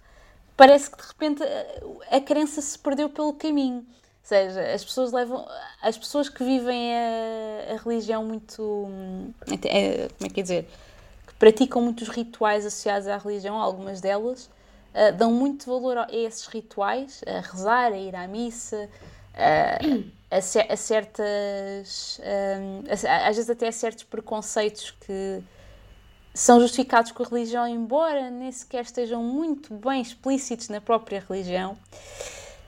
[SPEAKER 2] parece que de repente a, a crença se perdeu pelo caminho seja, as pessoas levam. As pessoas que vivem a, a religião muito. É, como é que é dizer? Que praticam muitos rituais associados à religião, algumas delas, uh, dão muito valor a esses rituais, a rezar, a ir à missa, uh, a, a, certas. Uh, a, às vezes até a certos preconceitos que são justificados com a religião, embora nem sequer estejam muito bem explícitos na própria religião.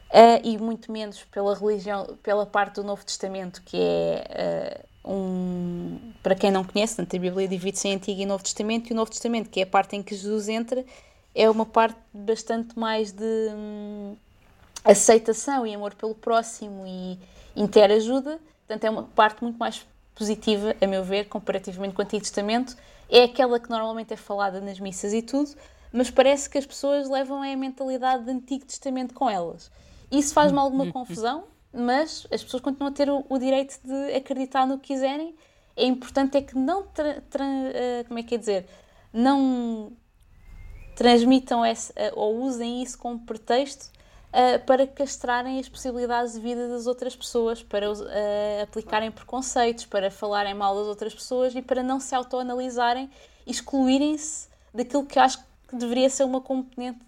[SPEAKER 2] Uh, e muito menos pela religião, pela parte do Novo Testamento, que é uh, um, para quem não conhece, a Bíblia divide-se em Antigo e Novo Testamento, e o Novo Testamento, que é a parte em que Jesus entra, é uma parte bastante mais de hum, aceitação e amor pelo próximo e interajuda, portanto, é uma parte muito mais positiva, a meu ver, comparativamente com o Antigo Testamento, é aquela que normalmente é falada nas missas e tudo, mas parece que as pessoas levam a mentalidade do Antigo Testamento com elas. Isso faz-me alguma confusão, mas as pessoas continuam a ter o, o, direito de acreditar no que quiserem. É importante é que não, tra, tra, uh, como é que é dizer, não transmitam esse, uh, ou usem isso como pretexto uh, para castrarem as possibilidades de vida das outras pessoas, para aplicarem preconceitos, para falarem mal das outras pessoas e para não se autoanalisarem, excluírem-se daquilo que acho que deveria ser uma componente uh,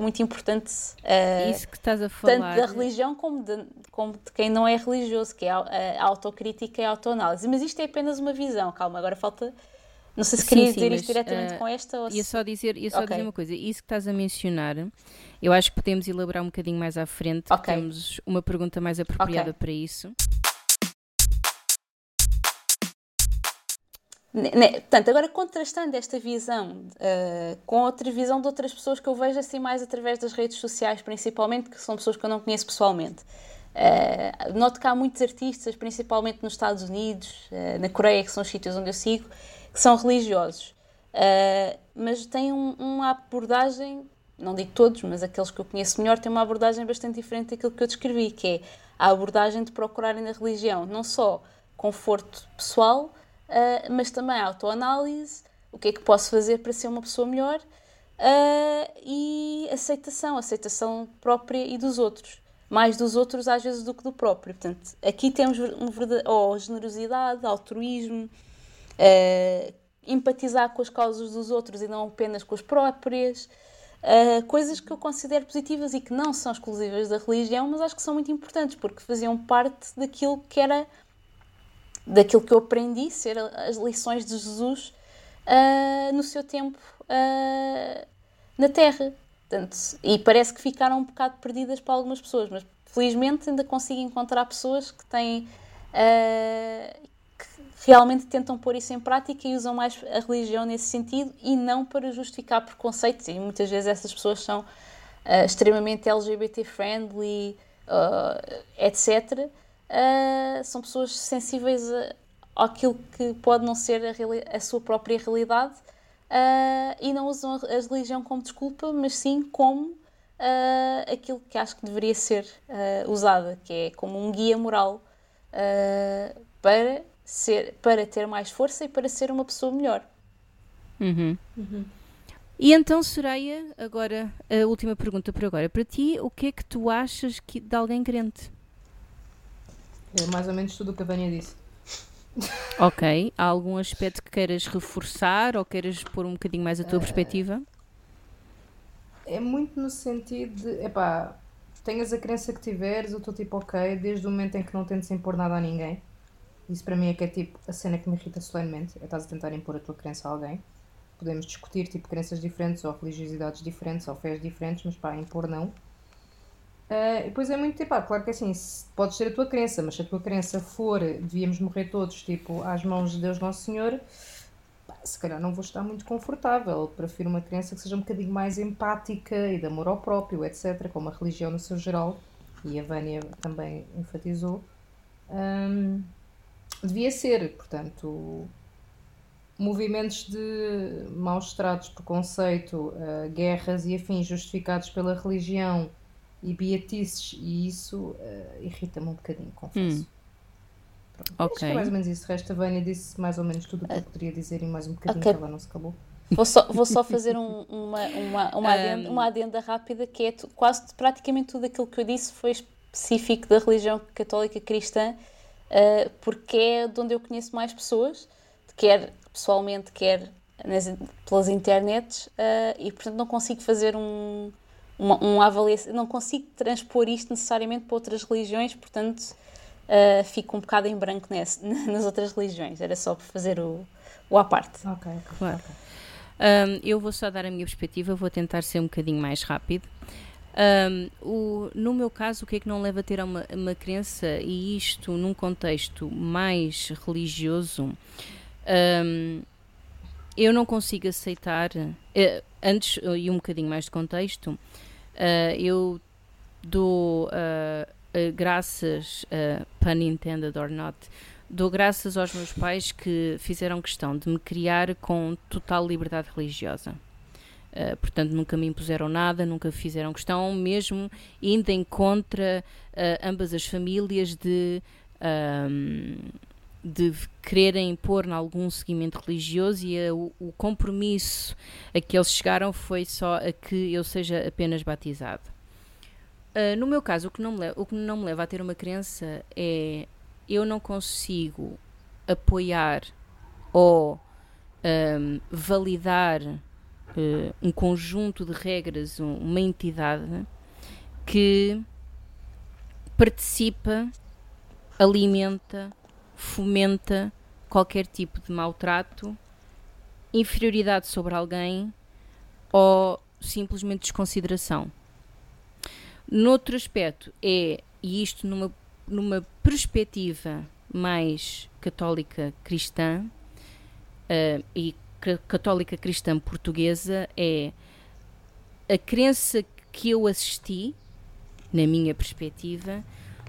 [SPEAKER 2] muito importante.
[SPEAKER 3] Uh, Isso que estás a falar.
[SPEAKER 2] Tanto da religião como de, como de quem não é religioso, que é a, autocrítica e a autoanálise. Mas isto é apenas uma visão, calma, agora falta. Não sei se querias dizer isto diretamente uh, com esta ou
[SPEAKER 3] ia só dizer Ia só okay. dizer uma coisa. Isso que estás a mencionar, eu acho que podemos elaborar um bocadinho mais à frente. Okay. Temos uma pergunta mais apropriada okay. para isso.
[SPEAKER 2] Portanto, agora contrastando esta visão uh, com outra visão de outras pessoas que eu vejo assim mais através das redes sociais, principalmente, que são pessoas que eu não conheço pessoalmente. Uh, noto que há muitos artistas, principalmente nos Estados Unidos, uh, na Coreia, que são os sítios onde eu sigo, que são religiosos. mas têm um, uma abordagem, não digo todos, mas aqueles que eu conheço melhor, têm uma abordagem bastante diferente daquilo que eu descrevi, que é a abordagem de procurarem na religião não só conforto pessoal, uh, mas também autoanálise, o que é que posso fazer para ser uma pessoa melhor uh, e aceitação, aceitação própria e dos outros. Mais dos outros às vezes do que do próprio. Portanto, aqui temos um oh, generosidade, altruísmo, uh, empatizar com as causas dos outros e não apenas com as próprias. Uh, coisas que eu considero positivas e que não são exclusivas da religião, mas acho que são muito importantes porque faziam parte daquilo que era daquilo que eu aprendi, ser as lições de Jesus uh, no seu tempo uh, na Terra. Portanto, e parece que ficaram um bocado perdidas para algumas pessoas, mas felizmente ainda consigo encontrar pessoas que têm. Uh, que realmente tentam pôr isso em prática e usam mais a religião nesse sentido e não para justificar preconceitos. E muitas vezes essas pessoas são extremamente LGBT friendly, etc uh, são pessoas sensíveis a, àquilo que pode não ser a, a sua própria realidade uh, e não usam a, a, religião como desculpa, mas sim como uh, aquilo que acho que deveria ser usada, que é como um guia moral para, ser, para ter mais força e para ser uma pessoa melhor.
[SPEAKER 3] Uhum. Uhum. E então, Soraya, agora a última pergunta por agora para ti: o que é que tu achas que, de alguém crente?
[SPEAKER 1] É mais ou menos tudo o que a Vânia disse.
[SPEAKER 3] Ok. Há algum aspecto que queiras reforçar ou queiras pôr um bocadinho mais a tua uh, perspectiva?
[SPEAKER 1] É muito no sentido de, epá, tenhas a crença que tiveres, eu estou tipo ok, desde o momento em que não tentes impor nada a ninguém. Isso para mim é que é tipo a cena que me irrita solenemente, é estás a tentar impor a tua crença a alguém. Podemos discutir tipo crenças diferentes ou religiosidades diferentes ou fés diferentes, mas pá, impor não. Uh, depois é muito tipo, ah, claro que assim, pode ser a tua crença, mas se a tua crença for devíamos morrer todos, tipo, às mãos de Deus Nosso Senhor, pá, se calhar não vou estar muito confortável. Prefiro uma crença que seja um bocadinho mais empática e de amor ao próprio, etc., como a religião no seu geral, e a Vânia também enfatizou. Um, devia ser, portanto, movimentos de maus tratos, preconceito, uh, guerras e afins justificados pela religião e beatices, e isso uh, irrita-me um bocadinho, confesso. Hum. Ok. Acho que é mais ou menos isso. O resto, a Vânia disse mais ou menos tudo o que eu poderia dizer e mais um bocadinho okay. que ela não se acabou.
[SPEAKER 2] Vou só, vou só fazer um, uma, uma, uma, [LAUGHS] adenda, uma adenda rápida que é quase praticamente tudo aquilo que eu disse foi específico da religião católica cristã, uh, porque é de onde eu conheço mais pessoas, quer pessoalmente, quer nas, pelas internets, uh, e portanto não consigo fazer um, uma, uma avaliação. Não consigo transpor isto necessariamente para outras religiões, portanto uh, fico um bocado em branco nesse, [LAUGHS] nas outras religiões. Era só para fazer o, o à parte.
[SPEAKER 1] Ok,
[SPEAKER 3] claro. Okay. Um, eu vou só dar a minha perspectiva, vou tentar ser um bocadinho mais rápido. Um, o, no meu caso, o que é que não leva a ter uma, uma crença, e isto num contexto mais religioso, Um, eu não consigo aceitar. Uh, antes, e um bocadinho mais de contexto, uh, eu dou uh, graças, pun intended or not, dou graças aos meus pais que fizeram questão de me criar com total liberdade religiosa. Uh, portanto, nunca me impuseram nada, nunca fizeram questão, mesmo indo em contra uh, ambas as famílias de, um, de quererem pôr em algum seguimento religioso e a, o, o, compromisso a que eles chegaram foi só a que eu seja apenas batizado. Uh, no meu caso, o que, não me leva, o que não me leva a ter uma crença é eu não consigo apoiar ou um, validar uh, um conjunto de regras, um, uma entidade que participa, alimenta, fomenta qualquer tipo de maltrato, inferioridade sobre alguém ou simplesmente desconsideração. Noutro aspecto é, e isto numa, numa perspectiva mais católica cristã uh, e católica cristã portuguesa é a crença que eu assisti, na minha perspectiva,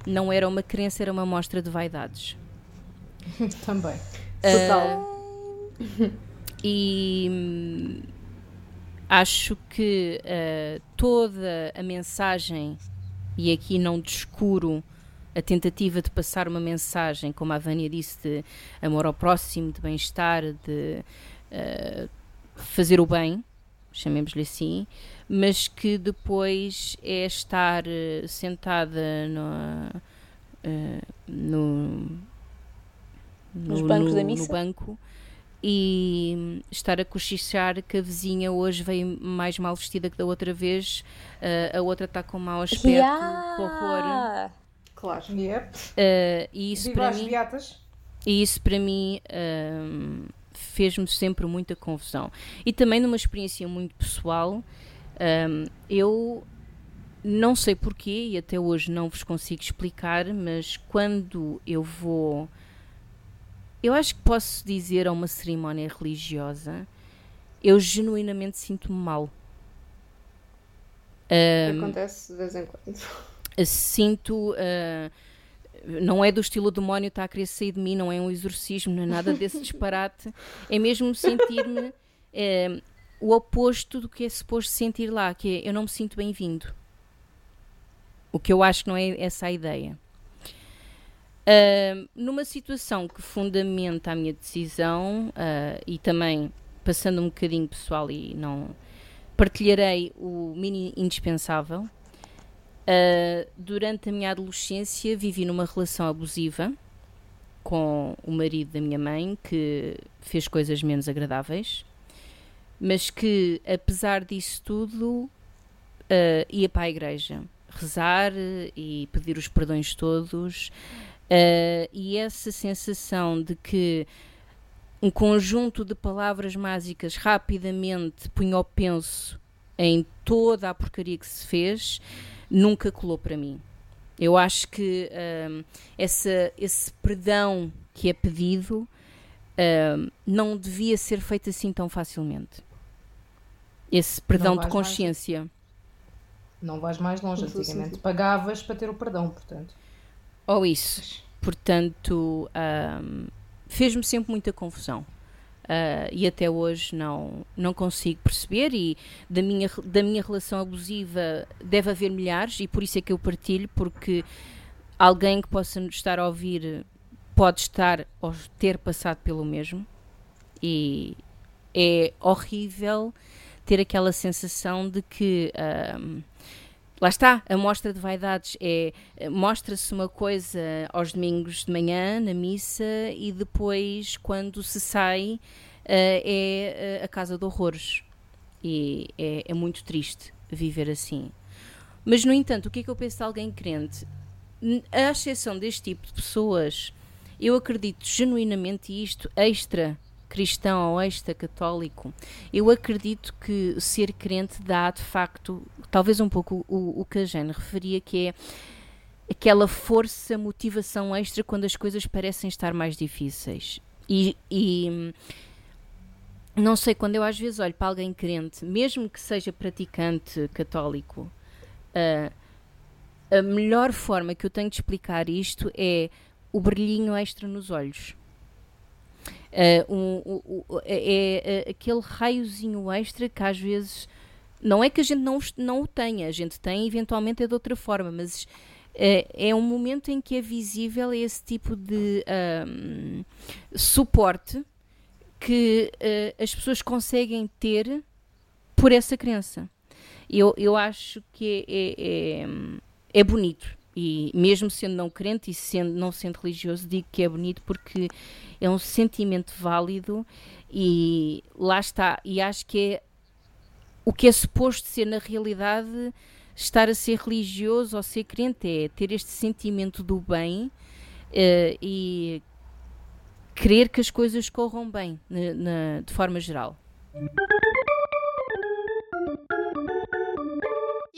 [SPEAKER 3] não era uma crença, era uma mostra de vaidades. [LAUGHS]
[SPEAKER 1] Também.
[SPEAKER 4] Total.
[SPEAKER 3] Uh, e hum, acho que uh, toda a mensagem, e aqui não descuro a tentativa de passar uma mensagem, como a Vânia disse, de amor ao próximo, de bem-estar, de uh, fazer o bem, chamemos-lhe assim, mas que depois é estar sentada no, uh, no,
[SPEAKER 2] nos bancos
[SPEAKER 3] no,
[SPEAKER 2] da missa?
[SPEAKER 3] no banco e estar a cochichar que a vizinha hoje veio mais mal vestida que da outra vez, uh, a outra está com mau aspecto,
[SPEAKER 2] Yeah.
[SPEAKER 3] com horror.
[SPEAKER 4] Claro.
[SPEAKER 1] Yep.
[SPEAKER 3] Uh, e isso
[SPEAKER 1] Viva
[SPEAKER 3] para
[SPEAKER 1] as
[SPEAKER 3] mim,
[SPEAKER 1] beatas.
[SPEAKER 3] e isso para mim um, fez-me sempre muita confusão. E também numa experiência muito pessoal, um, eu não sei porquê e até hoje não vos consigo explicar, mas quando eu vou, eu acho que posso dizer a uma cerimónia religiosa, eu genuinamente sinto-me mal. Um,
[SPEAKER 4] Acontece de vez em quando.
[SPEAKER 3] sinto. uh, não é do estilo o demónio está a querer sair de mim, não é um exorcismo, não é nada desse [LAUGHS] disparate. É mesmo sentir-me eh, o oposto do que é suposto sentir lá, que é eu não me sinto bem-vindo. O que eu acho que não é essa a ideia. Uh, numa situação que fundamenta a minha decisão uh, e também passando um bocadinho pessoal e não partilharei o mini indispensável. Uh, durante a minha adolescência vivi numa relação abusiva com o marido da minha mãe que fez coisas menos agradáveis, mas que apesar disso tudo uh, ia para a igreja rezar e pedir os perdões todos uh, e essa sensação de que um conjunto de palavras mágicas rapidamente punha o penso em toda a porcaria que se fez nunca colou para mim. Eu acho que um, essa, esse perdão que é pedido um, não devia ser feito assim tão facilmente. Esse perdão de
[SPEAKER 1] vais mais-
[SPEAKER 3] consciência.
[SPEAKER 1] Não vais mais longe. Antigamente pagavas para ter o perdão, portanto.
[SPEAKER 3] Ou isso. Portanto, um, fez-me sempre muita confusão. Uh, e até hoje não, não consigo perceber e da minha, da minha relação abusiva deve haver milhares e por isso é que eu partilho porque alguém que possa estar a ouvir pode estar ou ter passado pelo mesmo e é horrível ter aquela sensação de que um, lá está, a mostra de vaidades é mostra-se uma coisa aos domingos de manhã na missa e depois quando se sai eh, é eh, a casa de horrores. E é, é muito triste viver assim. Mas no entanto o que é que eu penso de alguém crente? À exceção deste tipo de pessoas eu acredito genuinamente isto extra cristão ou extra católico eu acredito que ser crente dá de facto talvez um pouco o, o que a Jane referia que é aquela força, motivação extra quando as coisas parecem estar mais difíceis. E, e não sei, quando eu às vezes olho para alguém crente, mesmo que seja praticante católico, uh, a melhor forma que eu tenho de explicar isto é o brilhinho extra nos olhos. Uh, um, um, um, é, é, aquele raiozinho extra que às vezes não é que a gente não, não o tenha, a gente tem eventualmente é de outra forma, mas uh, é um momento em que é visível esse tipo de suporte que uh, as pessoas conseguem ter por essa crença. Eu, eu acho que é, é, é, é bonito. E mesmo sendo não crente e sendo, não sendo religioso, digo que é bonito porque é um sentimento válido e lá está. E acho que é o que é suposto ser na realidade estar a ser religioso ou ser crente é ter este sentimento do bem uh, e querer que as coisas corram bem na, na, de forma geral.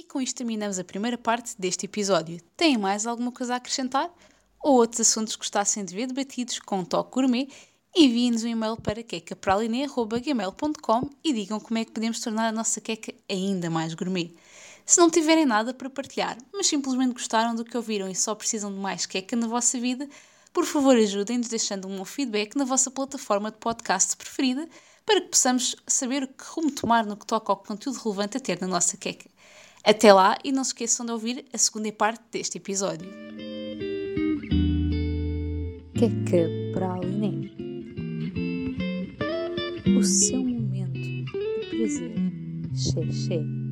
[SPEAKER 2] E com isto terminamos a primeira parte deste episódio. Têm mais alguma coisa a acrescentar? Ou outros assuntos que gostassem de ver debatidos com um toque gourmet? Enviem-nos um e-mail para quecapraline.gmail.com e digam como é que podemos tornar a nossa queca ainda mais gourmet. Se não tiverem nada para partilhar, mas simplesmente gostaram do que ouviram e só precisam de mais queca na vossa vida, por favor ajudem-nos deixando um feedback na vossa plataforma de podcast preferida para que possamos saber o que rumo tomar no que toca ao conteúdo relevante a ter na nossa queca. Até lá e não se esqueçam de ouvir a segunda parte deste episódio. Queca Praliné O seu momento de prazer. Xé, xé.